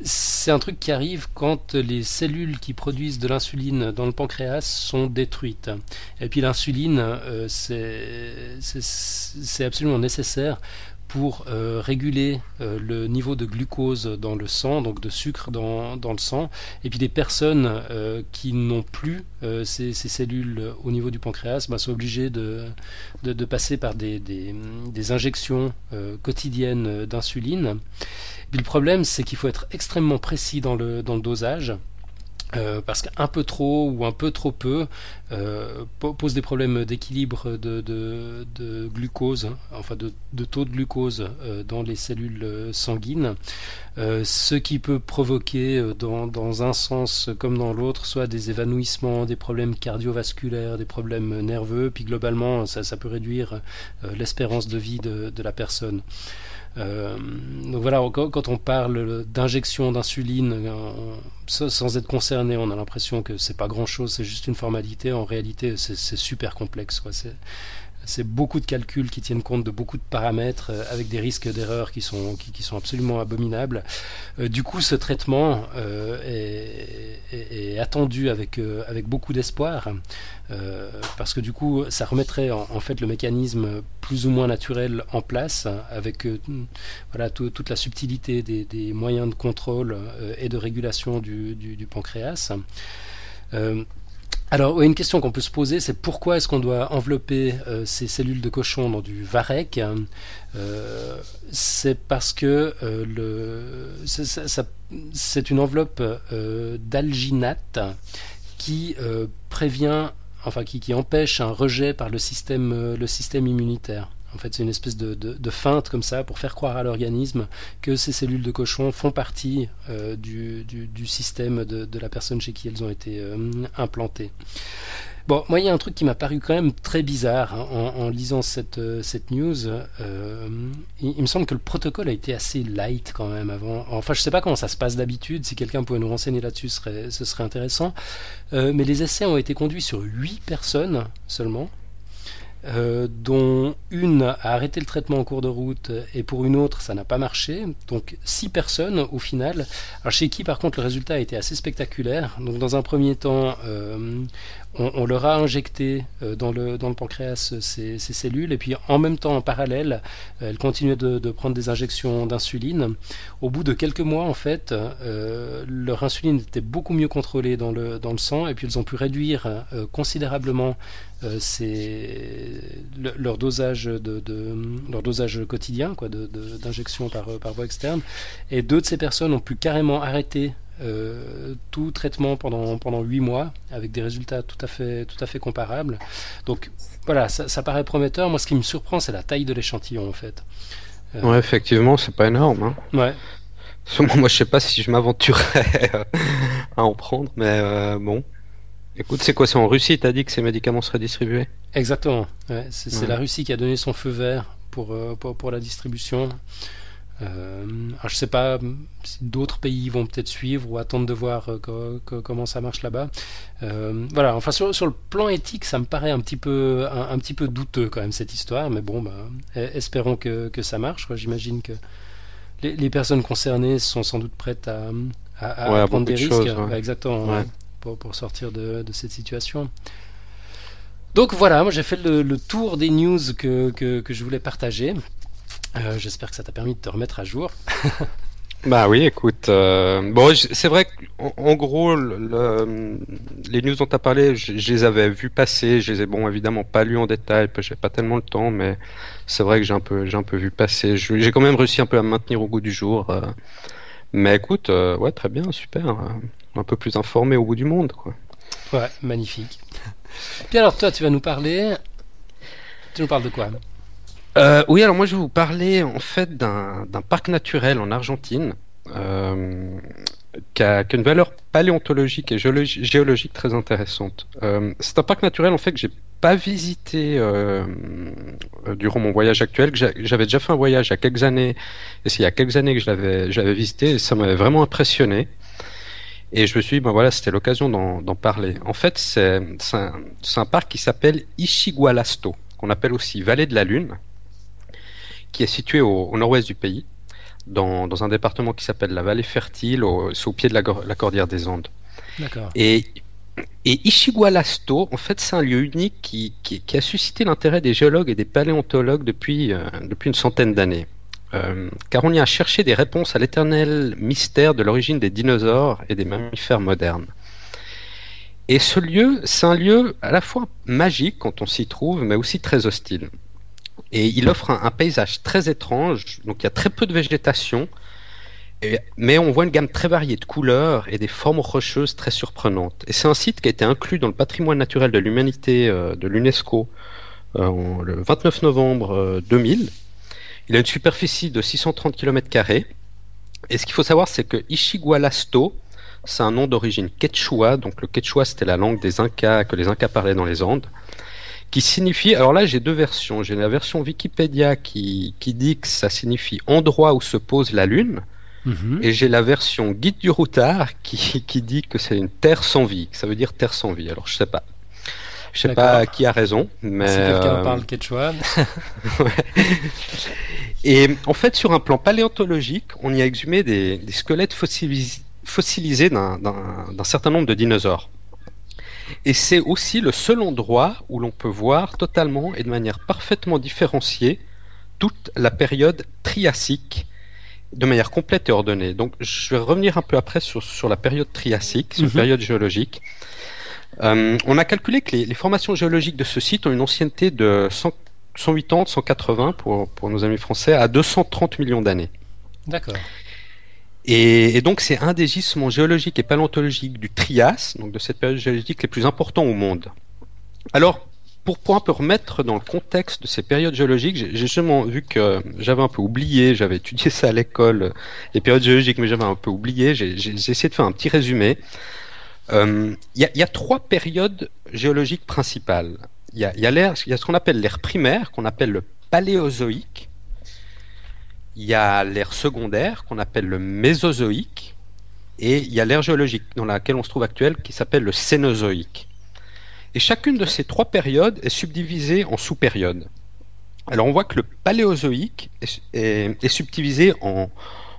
S1: c'est un truc qui arrive quand les cellules qui produisent de l'insuline dans le pancréas sont détruites. Et puis l'insuline, c'est absolument nécessaire pour euh, réguler euh, le niveau de glucose dans le sang, donc de sucre dans, le sang, et puis des personnes euh, qui n'ont plus ces, cellules au niveau du pancréas bah, sont obligées de, passer par des, injections quotidiennes d'insuline. Le problème, c'est qu'il faut être extrêmement précis dans le dosage. Euh, parce qu'un peu trop ou un peu trop peu euh, pose des problèmes d'équilibre de, de, glucose, hein, enfin de, taux de glucose euh, dans les cellules sanguines, ce qui peut provoquer dans, dans, un sens comme dans l'autre soit des évanouissements, des problèmes cardiovasculaires, des problèmes nerveux, puis globalement ça, ça peut réduire l'espérance de vie de, la personne. Euh, donc voilà, quand, on parle d'injection d'insuline euh, sans être concerné, on a l'impression que c'est pas grand chose, c'est juste une formalité. En réalité, c'est super complexe. Quoi. C'est beaucoup de calculs qui tiennent compte de beaucoup de paramètres euh, avec des risques d'erreur qui sont, absolument abominables. du coup, ce traitement est, est, attendu avec, beaucoup d'espoir. Euh, parce que du coup, ça remettrait en, fait le mécanisme plus ou moins naturel en place, avec euh, voilà toute la subtilité des, moyens de contrôle euh, et de régulation du, pancréas. Alors, une question qu'on peut se poser, c'est pourquoi est-ce qu'on doit envelopper ces cellules de cochon dans du varech C'est parce que c'est une enveloppe d'alginate qui empêche un rejet par euh, le système immunitaire. En fait, c'est une espèce de, feinte comme ça pour faire croire à l'organisme que ces cellules de cochon font partie euh, du, système de, la personne chez qui elles ont été euh, implantées. Bon, moi, il y a un truc qui m'a paru quand même très bizarre hein, en, lisant cette, euh, news. Il, me semble que le protocole a été assez light quand même avant. Enfin, je sais pas comment ça se passe d'habitude. Si quelqu'un pouvait nous renseigner là-dessus, ce serait, intéressant. Mais les essais ont été conduits sur 8 personnes seulement. Euh, dont une a arrêté le traitement en cours de route et pour une autre ça n'a pas marché. Donc six personnes au final. Alors chez qui par contre le résultat a été assez spectaculaire. Donc dans un premier temps, euh, on, leur a injecté euh, dans, le, pancréas ces, cellules. Et puis en même temps en parallèle, elles continuaient de, prendre des injections d'insuline. Au bout de quelques mois en fait, leur insuline était beaucoup mieux contrôlée dans le, sang. Et puis elles ont pu réduire considérablement leur dosage quotidien quoi d'injection par par voie externe. Et deux de ces personnes ont pu carrément arrêter tout traitement pendant pendant huit mois avec des résultats tout à fait tout à fait comparables donc voilà ça, ça paraît prometteur moi ce qui me surprend c'est la taille de l'échantillon en fait
S2: ouais effectivement c'est pas énorme hein.
S1: ouais
S2: moi, je sais pas si je m'aventurerais à en prendre, mais euh, bon. Écoute, c'est quoi C'est en Russie, t'as dit que ces médicaments seraient distribués?
S1: Exactement. Ouais, c'est la Russie qui a donné son feu vert pour, euh, pour, pour, la distribution. Euh, alors je sais pas si d'autres pays vont peut-être suivre ou attendre de voir euh, comment ça marche là-bas. Euh, voilà, enfin sur, sur, le plan éthique, ça me paraît un petit peu un, un, petit peu douteux quand même cette histoire, mais bon, bah, espérons que, que ça marche. J'imagine que les, personnes concernées sont sans doute prêtes à, à, prendre des risques. exactement, pour, pour, sortir de, de, cette situation. Donc voilà, moi j'ai fait le, tour des news que, que, que je voulais partager. Euh, j'espère que ça t'a permis de te remettre à jour.
S2: Bah oui, écoute, euh, bon, c'est vrai qu'en gros, le, les news dont tu as parlé, je, les avais vues passer, je les ai bon évidemment pas lues en détail, parce que j'ai pas tellement le temps, mais c'est vrai que j'ai un peu, j'ai un peu vu passer. J'ai quand même réussi un peu à me maintenir au goût du jour. Euh. mais écoute, ouais, très bien, super, un peu plus informé au bout du monde, quoi.
S1: Ouais, magnifique. Puis alors toi, tu vas nous parler, tu nous parles de quoi?
S2: Euh, oui, alors moi je vais vous parler en fait d'un parc naturel en Argentine euh, qui, a, une valeur paléontologique et géologique très intéressante. Euh, c'est un parc naturel en fait que j'ai pas visité durant mon voyage actuel. J'avais déjà fait un voyage il y a quelques années, et c'est il y a quelques années que je l'avais visité et ça m'avait vraiment impressionné. Et je me suis dit, ben voilà, c'était l'occasion d'en parler. En fait, c'est un, un, parc qui s'appelle Ishigualasto, qu'on appelle aussi Vallée de la Lune qui est situé au, nord-ouest du pays, dans, dans, un département qui s'appelle la Vallée Fertile, au, au pied de la, la cordillère des Andes.
S1: D'accord.
S2: Et, et Ishigualasto, en fait, c'est un lieu unique qui, qui, a suscité l'intérêt des géologues et des paléontologues depuis, euh, depuis une centaine d'années. Euh, car on y a cherché des réponses à l'éternel mystère de l'origine des dinosaures et des mammifères modernes. Et ce lieu, c'est un lieu à la fois magique quand on s'y trouve, mais aussi très hostile. Et il offre un, paysage très étrange, donc il y a très peu de végétation, mais on voit une gamme très variée de couleurs et des formes rocheuses très surprenantes. Et c'est un site qui a été inclus dans le patrimoine naturel de l'humanité euh, de l'UNESCO euh, le 29 novembre 2000. Euh, il a une superficie de 630 km. Et ce qu'il faut savoir, c'est que Ishigualasto, c'est un nom d'origine quechua. Donc le quechua, c'était la langue des Incas que les Incas parlaient dans les Andes qui signifie, alors là j'ai deux versions, j'ai la version Wikipédia qui, qui dit que ça signifie endroit où se pose la Lune, mhm. et j'ai la version Guide du routard qui, qui dit que c'est une terre sans vie, ça veut dire terre sans vie, alors je sais pas. Je sais pas qui a raison, mais... Si
S1: quelqu'un euh, parle quechua.
S2: Et en fait, sur un plan paléontologique, on y a exhumé des, des squelettes fossilisés d'un certain nombre de dinosaures. Et c'est aussi le seul endroit où l'on peut voir totalement et de manière parfaitement différenciée toute la période triassique de manière complète et ordonnée. Donc je vais revenir un peu après sur, sur la période triassique, sur la mhm. période géologique. Euh, on a calculé que les, les, formations géologiques de ce site ont une ancienneté de 100, 180, 180 pour, pour nos amis français, à 230 millions d'années.
S1: D'accord.
S2: Et, donc c'est un des gisements géologiques et paléontologiques du Trias, donc de cette période géologique les plus importants au monde. Alors, pour, pour un peu remettre dans le contexte de ces périodes géologiques, j'ai justement vu que j'avais un peu oublié, j'avais étudié ça à l'école, les périodes géologiques, mais j'avais un peu oublié, j'ai essayé de faire un petit résumé. Euh, il y, a, y, a, trois périodes géologiques principales. Il y a, y a, y a ce qu'on appelle l'ère primaire, qu'on appelle le paléozoïque, il y a l'ère secondaire qu'on appelle le Mésozoïque et il y a l'ère géologique dans laquelle on se trouve actuelle qui s'appelle le Cénozoïque. Et chacune de ces trois périodes est subdivisée en sous-périodes. Alors on voit que le Paléozoïque est, subdivisé en,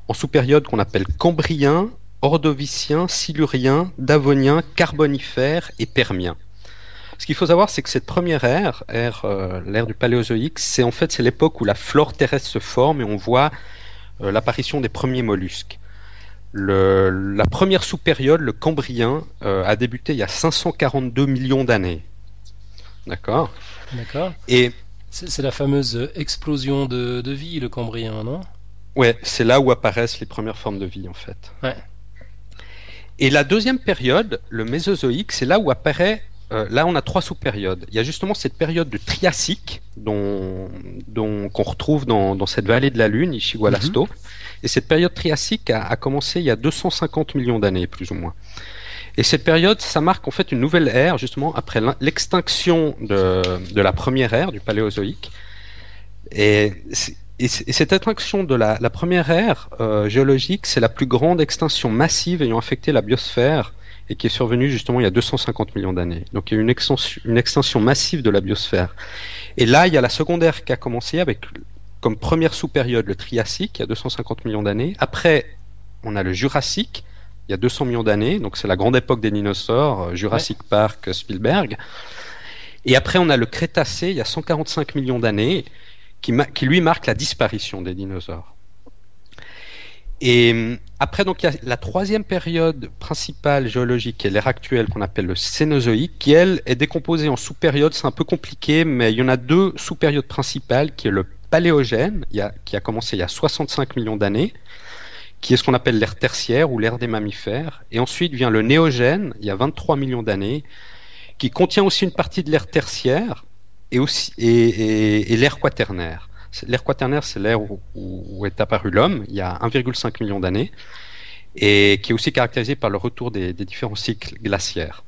S2: en sous-périodes qu'on appelle Cambrien, Ordovicien, Silurien, Davonien, Carbonifère et Permien. Ce qu'il faut savoir, c'est que cette première ère, euh, l'ère du Paléozoïque, c'est en fait c'est l'époque où la flore terrestre se forme et on voit euh, l'apparition des premiers mollusques. Le, la première sous-période, le Cambrien, euh, a débuté il y a 542 millions d'années. D'accord?
S1: D'accord.
S2: Et
S1: C'est c'est la fameuse explosion de, de vie, le Cambrien, non?
S2: Ouais, c'est là où apparaissent les premières formes de vie en fait.
S1: Ouais.
S2: Et la deuxième période, le Mésozoïque, c'est là où apparaît. Euh, là, on a trois sous-périodes. Il y a justement cette période de Triassique, dont, dont qu'on retrouve dans, dans cette vallée de la Lune, Ishigualasto. Et cette période Triassique a, a commencé il y a 250 millions d'années, plus ou moins. Et cette période, ça marque en fait une nouvelle ère, justement après l'extinction de, de la première ère, du Paléozoïque. Et, cette extinction de la, la première ère euh, géologique, c'est la plus grande extinction massive ayant affecté la biosphère et qui est survenue justement il y a 250 millions d'années. Donc il y a eu une extension, une extinction massive de la biosphère. Et là, il y a la seconde ère qui a commencé avec comme première sous-période le Triassique, il y a 250 millions d'années. Après, on a le Jurassique, il y a 200 millions d'années. Donc c'est la grande époque des dinosaures, euh, Jurassic Park, Spielberg. Et après, on a le Crétacé, il y a 145 millions d'années, qui lui marque la disparition des dinosaures. Et hum, après, donc, il y a la troisième période principale géologique, qui est l'ère actuelle, qu'on appelle le Cénozoïque, qui, elle, est décomposée en sous-périodes. C'est un peu compliqué, mais il y en a deux sous-périodes principales, qui est le Paléogène, qui a commencé il y a 65 millions d'années, qui est ce qu'on appelle l'ère tertiaire ou l'ère des mammifères. Et ensuite vient le Néogène, il y a 23 millions d'années, qui contient aussi une partie de l'ère tertiaire et- et l'ère quaternaire. L'ère quaternaire, c'est l'ère où, est apparu l'homme, il y a 1,5 million d'années, et qui est aussi caractérisée par le retour des, des différents cycles glaciaires.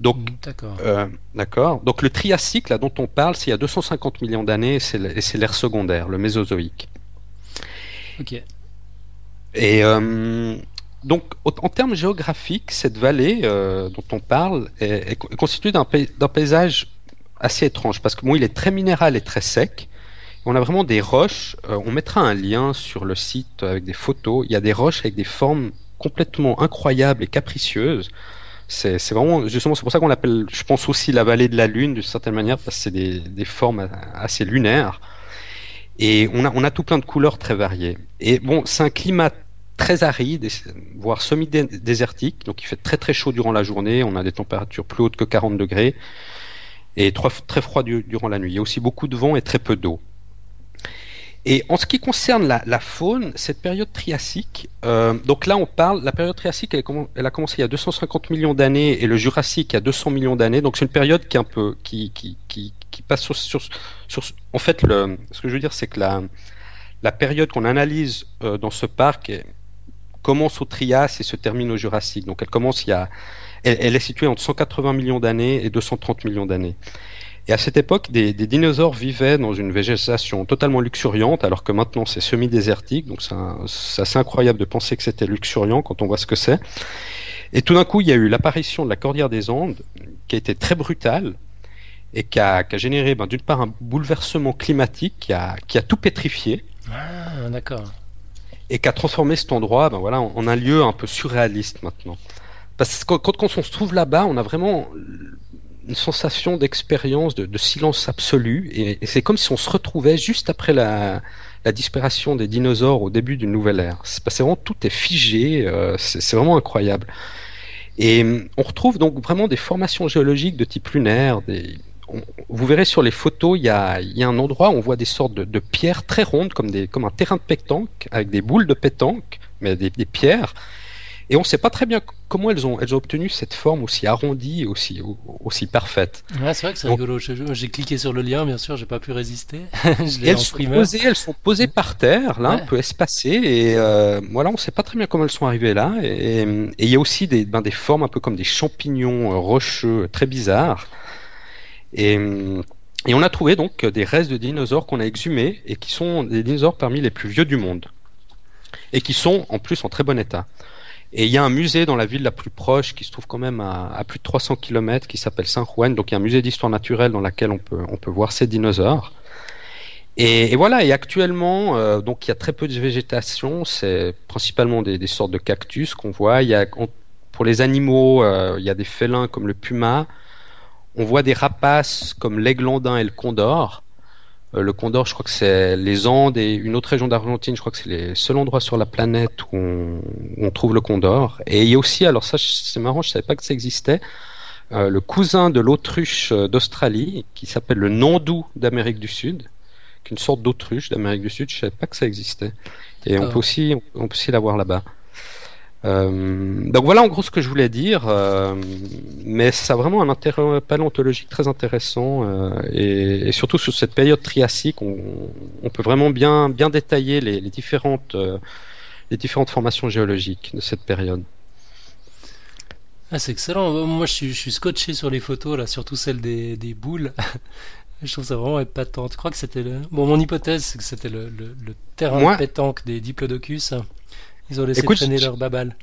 S2: Donc,
S1: D'accord.
S2: euh, d'accord. Donc le Triassique, là dont on parle, c'est il y a 250 millions d'années, et c'est l'ère secondaire, le Mésozoïque.
S1: Ok.
S2: Et euh, donc, en termes géographiques, cette vallée euh, dont on parle est, est co- est constituée d'un paysage assez étrange parce que bon, il est très minéral et très sec. On a vraiment des roches. euh, on mettra un lien sur le site avec des photos. Il y a des roches avec des formes complètement incroyables et capricieuses. C'est vraiment justement c'est pour ça qu'on appelle, je pense aussi la vallée de la lune d'une certaine manière parce que c'est des, formes assez lunaires. Et on a, tout plein de couleurs très variées. Et bon, c'est un climat très aride, voire semi-désertique. Donc il fait très très chaud durant la journée. On a des températures plus hautes que 40 degrés. Et très, froid du- durant la nuit. Il y a aussi beaucoup de vent et très peu d'eau. Et en ce qui concerne la, faune, cette période triassique, euh, donc là on parle, la période triassique elle, a commencé il y a 250 millions d'années et le jurassique il y a 200 millions d'années, donc c'est une période qui est un peu, qui, qui, qui, passe sur, sur, sur, en fait ce que je veux dire c'est que la, la période qu'on analyse euh, dans ce parc commence au Trias et se termine au Jurassique, donc elle commence il y a, elle est située entre 180 millions d'années et 230 millions d'années. Et à cette époque, des, des dinosaures vivaient dans une végétation totalement luxuriante, alors que maintenant c'est semi-désertique. Donc c'est assez incroyable de penser que c'était luxuriant quand on voit ce que c'est. Et tout d'un coup, il y a eu l'apparition de la cordillère des Andes, qui a été très brutale et qui a, qui a généré ben, d'une part un bouleversement climatique qui a, qui a tout pétrifié
S1: Ah, d'accord.
S2: et qui a transformé cet endroit ben voilà, en, en un lieu un peu surréaliste maintenant. Parce que quand on se trouve là-bas, on a vraiment une sensation d'expérience, de, silence absolu, et, c'est comme si on se retrouvait juste après la, disparition des dinosaures au début d'une nouvelle ère. C'est vraiment tout est figé, euh, c'est vraiment incroyable. Et hum, on retrouve donc vraiment des formations géologiques de type lunaire. Vous verrez sur les photos, il y a, un endroit où on voit des sortes de, pierres très rondes, comme, un terrain de pétanque, avec des boules de pétanque, mais des pierres. Et on ne sait pas très bien comment elles ont, elles ont obtenu cette forme aussi arrondie et aussi, au- aussi parfaite.
S1: Ouais, c'est vrai que c'est rigolo. J'ai cliqué sur le lien, bien sûr, j'ai pas pu résister. je
S2: elles
S1: en
S2: sont, posées, elles sont posées par terre, là,
S1: Ouais.
S2: un peu espacées, et euh, voilà, on ne sait pas très bien comment elles sont arrivées là. Et il y a aussi des, ben, des formes un peu comme des champignons euh, rocheux très bizarres. Et, et on a trouvé donc des restes de dinosaures qu'on a exhumés et qui sont des dinosaures parmi les plus vieux du monde. Et qui sont en plus en très bon état. Et il y a un musée dans la ville la plus proche qui se trouve quand même à, plus de 300 km qui s'appelle Saint Juan. Donc il y a un musée d'histoire naturelle dans lequel on peut, voir ces dinosaures. Et, voilà, et actuellement, euh, donc il y a très peu de végétation, c'est principalement des, sortes de cactus qu'on voit. Il y a, pour les animaux, euh, il y a des félins comme le puma. On voit des rapaces comme l'aiglandin et le condor. Euh, le condor, je crois que c'est les Andes et une autre région d'Argentine, je crois que c'est les seuls endroits sur la planète où on, où on trouve le condor. Et il y a aussi, alors ça c'est marrant, je savais pas que ça existait, le cousin de l'autruche d'Australie, qui s'appelle le nondou d'Amérique du Sud, qui est une sorte d'autruche d'Amérique du Sud. Je savais pas que ça existait. Et on peut aussi, on peut aussi l'avoir là-bas. Euh, donc voilà en gros ce que je voulais dire, euh, mais ça a vraiment un intérêt paléontologique très intéressant euh, et, et, surtout sur cette période triassique, on, on peut vraiment bien bien détailler les, les différentes les différentes formations géologiques de cette période.
S1: Ah, c'est excellent. Moi, je suis, je suis, scotché sur les photos là, surtout celle des, des boules. je trouve ça vraiment épatant. Tu crois que c'était le bon Mon hypothèse, c'est que c'était le, le, le, terrain Moi... pétanque des diplodocus. Ils ont laissé Écoute, traîner leur babal.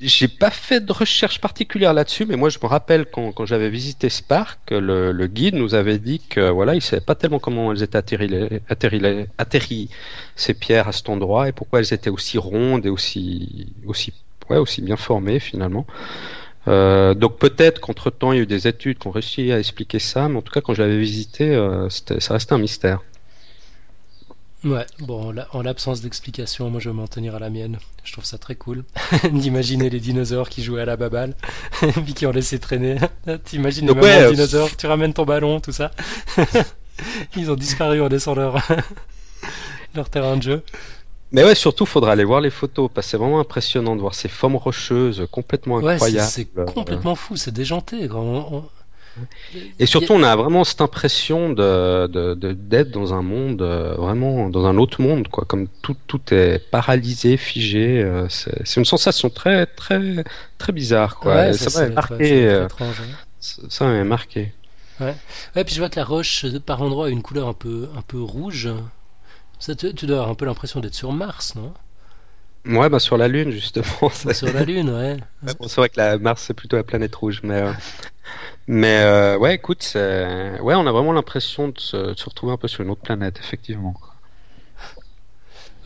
S2: J'ai pas fait de recherche particulière là-dessus, mais moi je me rappelle quand, quand j'avais visité ce parc, le, le, guide nous avait dit que voilà, il savait pas tellement comment elles étaient atterries, atterries, atterries ces pierres à cet endroit et pourquoi elles étaient aussi rondes et aussi aussi ouais aussi bien formées finalement. Euh, donc peut-être qu'entre temps il y a eu des études qui ont réussi à expliquer ça, mais en tout cas quand je l'avais visité, euh, ça restait un mystère.
S1: Ouais, bon, en l'absence d'explication, moi je vais m'en tenir à la mienne. Je trouve ça très cool d'imaginer les dinosaures qui jouaient à la baballe, puis qui ont laissé traîner. T'imagines les ouais, euh, dinosaures, tu ramènes ton ballon, tout ça. Ils ont disparu en laissant leur, leur terrain de jeu.
S2: Mais ouais, surtout, faudra aller voir les photos, parce que c'est vraiment impressionnant de voir ces formes rocheuses complètement incroyables.
S1: Ouais, c'est complètement fou, c'est déjanté. On, on,
S2: et surtout, on a vraiment cette impression de, de, de d'être dans un monde, euh, vraiment dans un autre monde, quoi. Comme tout, tout est paralysé, figé. Euh, c'est, c'est une sensation très, très, très bizarre, quoi.
S1: Ouais,
S2: ça,
S1: ça m'a marqué. Euh, étrange,
S2: ouais. Ça m'a marqué.
S1: Ouais. ouais, puis je vois que la roche, par endroit, a une couleur un peu, un peu rouge. Ça, tu, tu dois avoir un peu l'impression d'être sur Mars, non?
S2: Ouais, bah sur la Lune justement.
S1: Sur la Lune, ouais.
S2: bon, c'est vrai que la Mars c'est plutôt la planète rouge, mais euh, mais euh, ouais, écoute, ouais, on a vraiment l'impression de se, de se, retrouver un peu sur une autre planète, effectivement.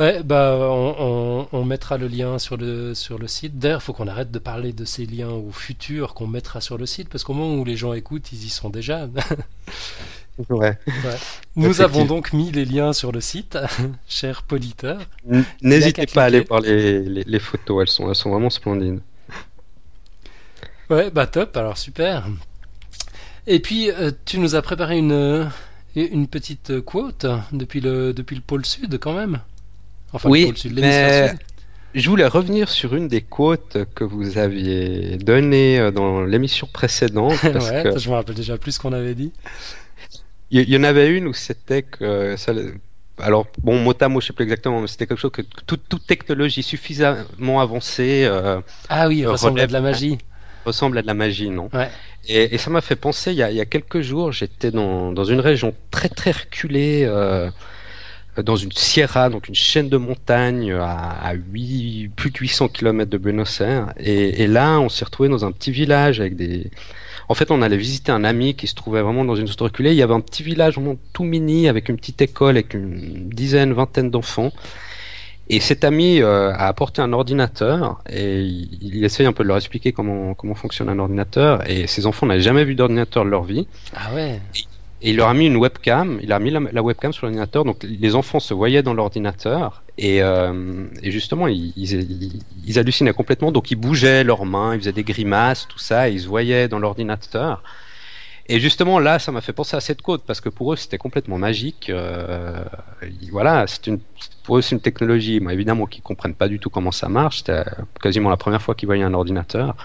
S1: Ouais, bah on, on, on, mettra le lien sur le sur le site. D'ailleurs, faut qu'on arrête de parler de ces liens au futur qu'on mettra sur le site parce qu'au moment où les gens écoutent, ils y sont déjà.
S2: Ouais.
S1: ouais. Nous avons donc mis les liens sur le site, cher politeur.
S2: N'hésitez pas à aller voir les, les, les, photos, elles sont, elles sont vraiment splendides.
S1: Ouais, bah top, alors super. Et puis, euh, tu nous as préparé une, une petite quote depuis le, depuis le pôle sud quand même.
S2: Enfin, oui, le pôle sud, mais... sud. Je voulais revenir sur une des quotes que vous aviez données dans l'émission précédente.
S1: Parce ouais, que... je me rappelle déjà plus ce qu'on avait dit.
S2: Il y, en avait une où c'était que ça, alors bon mot à mot je sais plus exactement mais c'était quelque chose que toute, toute technologie suffisamment avancée euh,
S1: ah oui ressemble relève, à de la magie.
S2: ressemble à de la magie non?
S1: Ouais.
S2: et, et, ça m'a fait penser il y, a, il y a quelques jours j'étais dans, dans une région très très reculée euh, dans une sierra donc une chaîne de montagnes à, à 8, plus de 800 km de Buenos Aires. Et, et là on s'est retrouvé dans un petit village avec des en fait, on allait visiter un ami qui se trouvait vraiment dans une zone reculée. Il y avait un petit village vraiment tout mini avec une petite école avec une dizaine, vingtaine d'enfants. Et cet ami euh, a apporté un ordinateur et il, il, essaye un peu de leur expliquer comment comment fonctionne un ordinateur. Et ces enfants n'avaient jamais vu d'ordinateur de leur vie.
S1: Ah ouais.
S2: Et, et il leur a mis une webcam. Il a mis la, webcam sur l'ordinateur. Donc les enfants se voyaient dans l'ordinateur et, euh, justement, ils, hallucinaient complètement, donc ils bougeaient leurs mains, ils faisaient des grimaces, tout ça, et ils se voyaient dans l'ordinateur. Et justement, là, ça m'a fait penser à cette côte, parce que pour eux, c'était complètement magique. Euh, voilà, une, pour eux, c'est une technologie, évidemment, qu'ils comprennent pas du tout comment ça marche. C'était quasiment la première fois qu'ils voyaient un ordinateur.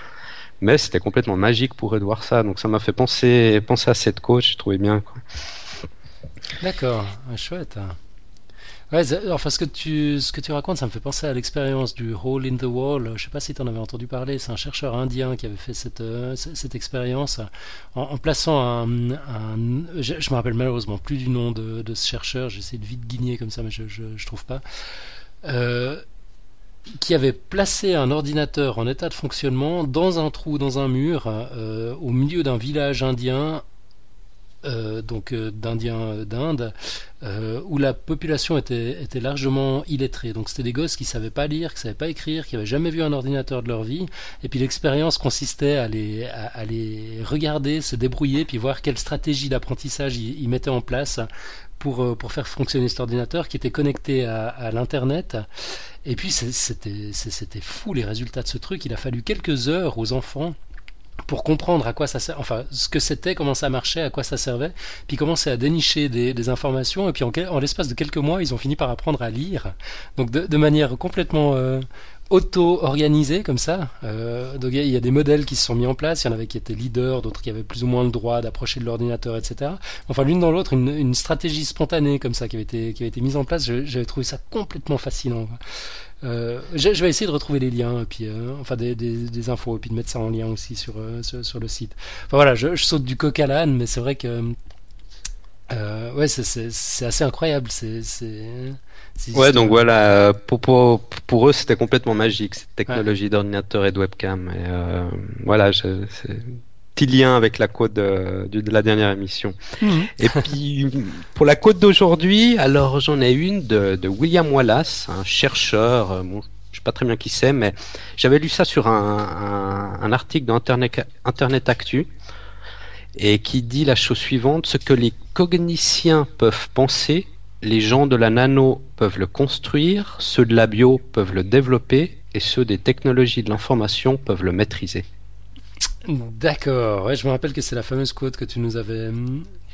S2: Mais c'était complètement magique pour eux de voir ça. Donc ça m'a fait penser, penser à cette côte, je trouvais bien.
S1: D'accord, chouette. Ouais, enfin, ce que, tu, ce que tu racontes, ça me fait penser à l'expérience du Hole in the Wall. Je sais pas si tu en avais entendu parler. C'est un chercheur indien qui avait fait cette, euh, cette expérience en, plaçant un. un je, je, me rappelle malheureusement plus du nom de, de ce chercheur. J'essaie de vite guigner comme ça, mais je, je, je trouve pas. Euh, qui avait placé un ordinateur en état de fonctionnement dans un trou, dans un mur, euh, au milieu d'un village indien euh, donc euh, d'Indiens d'Inde, où la population était, largement illettrée. Donc c'était des gosses qui savaient pas lire, qui savaient pas écrire, qui avaient jamais vu un ordinateur de leur vie. Et puis l'expérience consistait à les, regarder, se débrouiller, puis voir quelle stratégie d'apprentissage ils, mettaient en place pour, pour faire fonctionner cet ordinateur qui était connecté à, l'internet. Et puis c'était fou les résultats de ce truc. Il a fallu quelques heures aux enfants pour comprendre à quoi ça enfin ce que c'était, comment ça marchait, à quoi ça servait, puis commencer à dénicher des, informations, et puis en, en l'espace de quelques mois, ils ont fini par apprendre à lire, donc de, de manière complètement euh, auto-organisée comme ça. Euh, donc il y, a des modèles qui se sont mis en place, il y en avait qui étaient leaders, d'autres qui avaient plus ou moins le droit d'approcher de l'ordinateur, etc. Enfin l'une dans l'autre, une, une, stratégie spontanée comme ça qui avait été, qui avait été mise en place, j'avais trouvé ça complètement fascinant. Euh, je, je, vais essayer de retrouver les liens, et puis, euh, enfin des, des, des, infos, et puis de mettre ça en lien aussi sur, euh, sur, sur, le site. Enfin voilà, je, je saute du coq à l'âne, mais c'est vrai que euh, ouais, c'est assez incroyable. C'est
S2: ouais, donc voilà, pour, pour, pour eux c'était complètement magique cette technologie ouais. d'ordinateur et de webcam. Et euh, voilà, je, petit lien avec la code de, de la dernière émission. Mmh. Et puis pour la code d'aujourd'hui, alors j'en ai une de, de, William Wallace, un chercheur. Euh, bon, je sais pas très bien qui c'est, mais j'avais lu ça sur un, un, un article d'Internet Internet Actu et qui dit la chose suivante ce que les cogniciens peuvent penser, les gens de la nano peuvent le construire, ceux de la bio peuvent le développer et ceux des technologies de l'information peuvent le maîtriser.
S1: D'accord, ouais, je me rappelle que c'est la fameuse quote que tu nous avais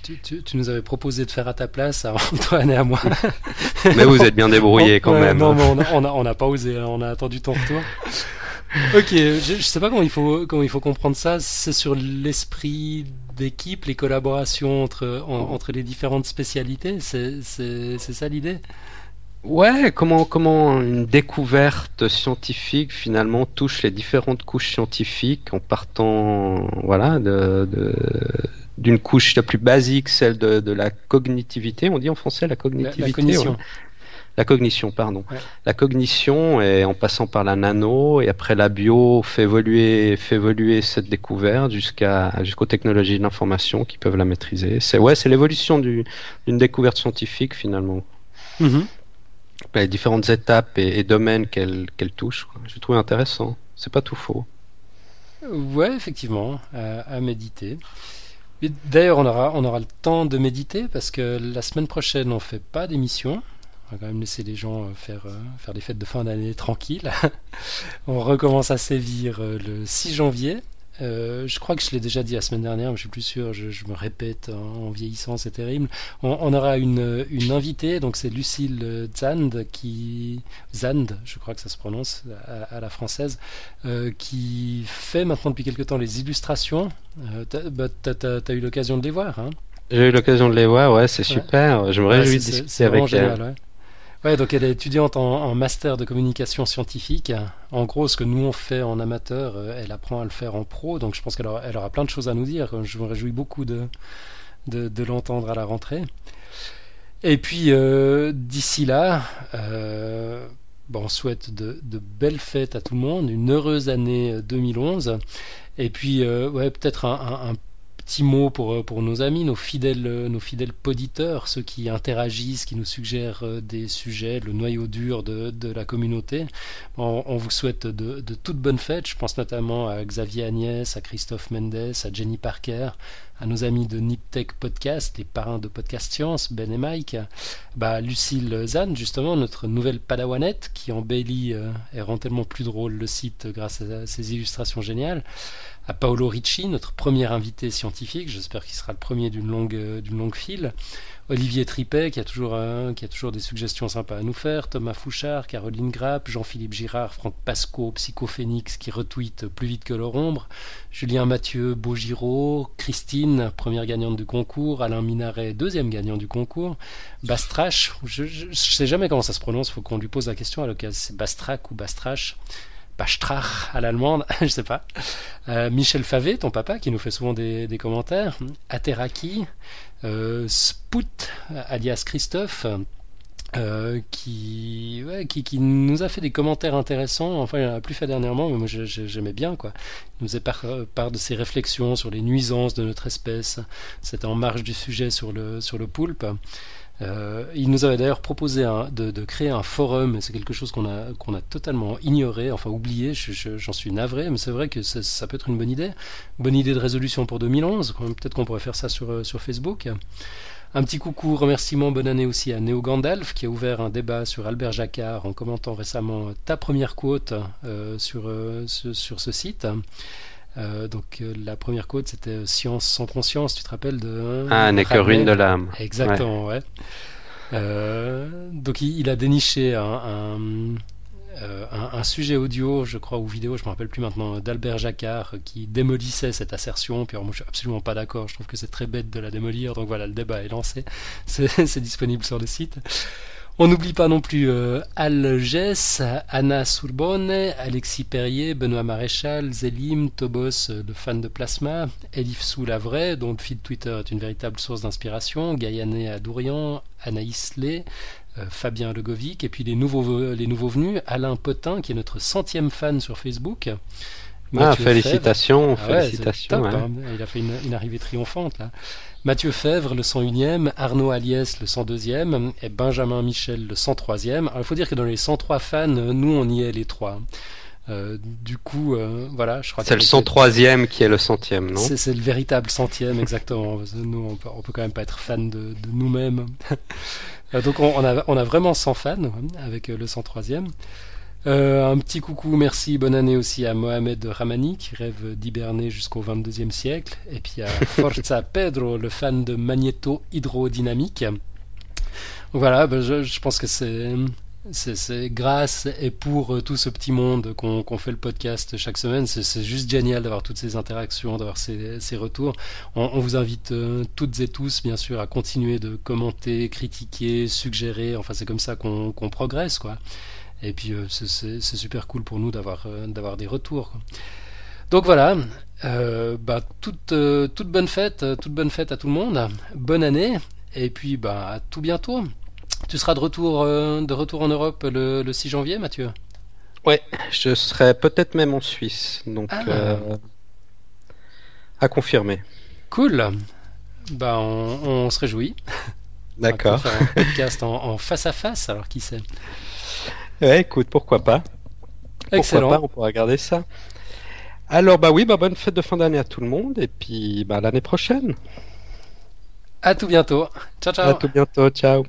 S1: tu, tu, tu, nous avais proposé de faire à ta place, à Antoine et à moi.
S2: Mais vous êtes bien débrouillés quand même.
S1: Non, mais on n'a pas osé, on a attendu ton retour. ok, je, je sais pas comment il faut, comment il faut comprendre ça. C'est sur l'esprit d'équipe, les collaborations entre, en, entre les différentes spécialités. C'est ça l'idée?
S2: Ouais, comment, comment une découverte scientifique finalement touche les différentes couches scientifiques en partant voilà, de, d'une couche la plus basique, celle de, de, la cognitivité. On dit en français la cognitivité. La, la
S1: cognition.
S2: Ouais. La cognition, pardon.
S1: Ouais.
S2: La cognition, et en passant par la nano, et après la bio, fait évoluer, fait évoluer cette découverte jusqu'à jusqu'aux technologies de l'information qui peuvent la maîtriser. C'est ouais, c'est l'évolution d'une découverte scientifique finalement.
S1: Mm -hmm.
S2: Les différentes étapes et, et domaines qu'elle qu'elle touche. Je trouve intéressant. C'est pas tout faux.
S1: Ouais, effectivement, à, à méditer. D'ailleurs, on aura, on aura le temps de méditer parce que la semaine prochaine, on fait pas d'émission. On va quand même laisser les gens faire, euh, faire des fêtes de fin d'année tranquilles. on recommence à sévir euh, le 6 janvier. Euh, je crois que je l'ai déjà dit la semaine dernière, mais je suis plus sûr, je, je me répète en, en vieillissant, c'est terrible. On, on, aura une, une invitée, donc c'est Lucille Zand, qui, Zand, je crois que ça se prononce à, à la française, euh, qui fait maintenant depuis quelque temps les illustrations. Euh, t'as bah, as, eu l'occasion de les voir, hein?
S2: J'ai eu l'occasion de les voir, ouais, c'est ouais. super. Je me réjouis ouais, de discuter avec
S1: elle. Ouais. Ouais, donc elle est étudiante en, master de communication scientifique. En gros, ce que nous on fait en amateur, euh, elle apprend à le faire en pro. Donc je pense qu'elle aura, plein de choses à nous dire. Je me réjouis beaucoup de, de, l'entendre à la rentrée. Et puis euh, d'ici là, euh, on souhaite de, belles fêtes à tout le monde, une heureuse année 2011. Et puis, ouais, peut-être un, un, un petit mot pour, pour nos amis, nos fidèles, nos fidèles poditeurs, ceux qui interagissent, qui nous suggèrent des sujets, le noyau dur de, la communauté. On, on vous souhaite de, de, toutes bonnes fêtes. Je pense notamment à Xavier Agnès, à Christophe Mendes, à Jenny Parker, à nos amis de Niptech Podcast, les parrains de Podcast Science, Ben et Mike, bah, Lucille Zan, justement, notre nouvelle padawanette, qui embellit euh, et rend tellement plus drôle le site grâce à ses illustrations géniales à Paolo Ricci, notre premier invité scientifique. J'espère qu'il sera le premier d'une longue, euh, d'une longue file. Olivier Tripet, qui a, toujours, euh, qui a toujours des suggestions sympas à nous faire. Thomas Fouchard, Caroline Grapp, Jean-Philippe Girard, Franck Pasco, Psychophénix, qui retweet plus vite que leur ombre. Julien Mathieu, Beaugiraud, Christine, première gagnante du concours. Alain Minaret, deuxième gagnant du concours. Bastrache, je ne sais jamais comment ça se prononce, faut qu'on lui pose la question à l'occasion. C'est Bastrac ou Bastrache? Bastrach à l'allemande, je sais pas. Euh, Michel Favé, ton papa, qui nous fait souvent des, des commentaires. Ateraki, Spout, alias Christophe, euh, qui, qui, qui, nous a fait des commentaires intéressants. Enfin, il en a plus fait dernièrement, mais moi j'aimais bien. Quoi. Il nous part, part, de ses réflexions sur les nuisances de notre espèce. C'était en marge du sujet sur le, sur le poulpe. Euh, il nous avait d'ailleurs proposé de, créer un forum, c'est quelque chose qu'on a, totalement ignoré, enfin oublié, j'en je, je, suis navré, mais c'est vrai que ça, peut être une bonne idée. Bonne idée de résolution pour 2011, peut-être qu'on pourrait faire ça sur, sur Facebook. Un petit coucou, remerciement, bonne année aussi à Néo Gandalf qui a ouvert un débat sur Albert Jacquard en commentant récemment ta première quote euh, euh, sur, ce site. Euh, donc euh, la première côte c'était Science sans conscience, tu te rappelles de
S2: Ah, n'est que ruine de l'âme.
S1: Exactement, ouais. donc il, a déniché un, un, sujet audio, je crois, ou vidéo, je me rappelle plus maintenant, d'Albert Jacquard qui démolissait cette assertion. Puis alors, moi, je suis absolument pas d'accord. Je trouve que c'est très bête de la démolir. Donc voilà, le débat est lancé. C'est disponible sur le site. On n'oublie pas non plus euh, Al Gess, Anna Sourbonne, Alexis Perrier, Benoît Maréchal, Zélim, Tobos, euh, le fan de plasma, Elif Sou Lavray, dont le feed Twitter est une véritable source d'inspiration, Gaillané Adourian, Anaïs Lé, euh, Fabien Legovic, et puis les nouveaux, les nouveaux venus, Alain Potin, qui est notre centième fan sur Facebook.
S2: ah, félicitations, ah félicitations.
S1: Hein. Il a fait une, une, arrivée triomphante là. Mathieu Fèvre, le 101e, Arnaud Aliès, le 102e, et Benjamin Michel, le 103e. Alors, il faut dire que dans les 103 fans, nous, on y est les trois. Euh, du coup, euh, voilà, je crois
S2: C'est le 103e qui est le centième, non?
S1: C'est le véritable centième, exactement. nous, on peut, peut quand même pas être fan de, nous-mêmes. Euh, donc, on, a, on a vraiment 100 fans avec le 103e. Euh, un petit coucou, merci, bonne année aussi à Mohamed Ramani qui rêve d'hiberner jusqu'au 22e siècle. Et puis à Forza Pedro, le fan de magnéto hydrodynamique. Voilà, ben je, pense que c'est. C'est grâce et pour tout ce petit monde qu'on fait le podcast chaque semaine. C'est juste génial d'avoir toutes ces interactions, d'avoir ces, ces, retours. On, vous invite euh, toutes et tous, bien sûr, à continuer de commenter, critiquer, suggérer. Enfin, c'est comme ça qu'on progresse, quoi. Et puis euh, c'est super cool pour nous d'avoir euh, d'avoir des retours. Donc voilà, euh, bah, toute, toute bonne fête, toute bonne fête à tout le monde, bonne année, et puis bah, à tout bientôt. Tu seras de retour, de retour en Europe le, le 6 janvier, Mathieu?
S2: Ouais, je serai peut-être même en Suisse, donc ah. à confirmer.
S1: Cool, bah, on, se réjouit.
S2: D'accord.
S1: faire un podcast en, en face à face, alors qui sait?
S2: Ouais, écoute, pourquoi pas.
S1: Excellent.
S2: Pourquoi pas, on pourra regarder ça. Alors, bah oui, bah, bonne fête de fin d'année à tout le monde et puis bah, l'année prochaine.
S1: À tout bientôt. Ciao, ciao.
S2: À tout bientôt. Ciao.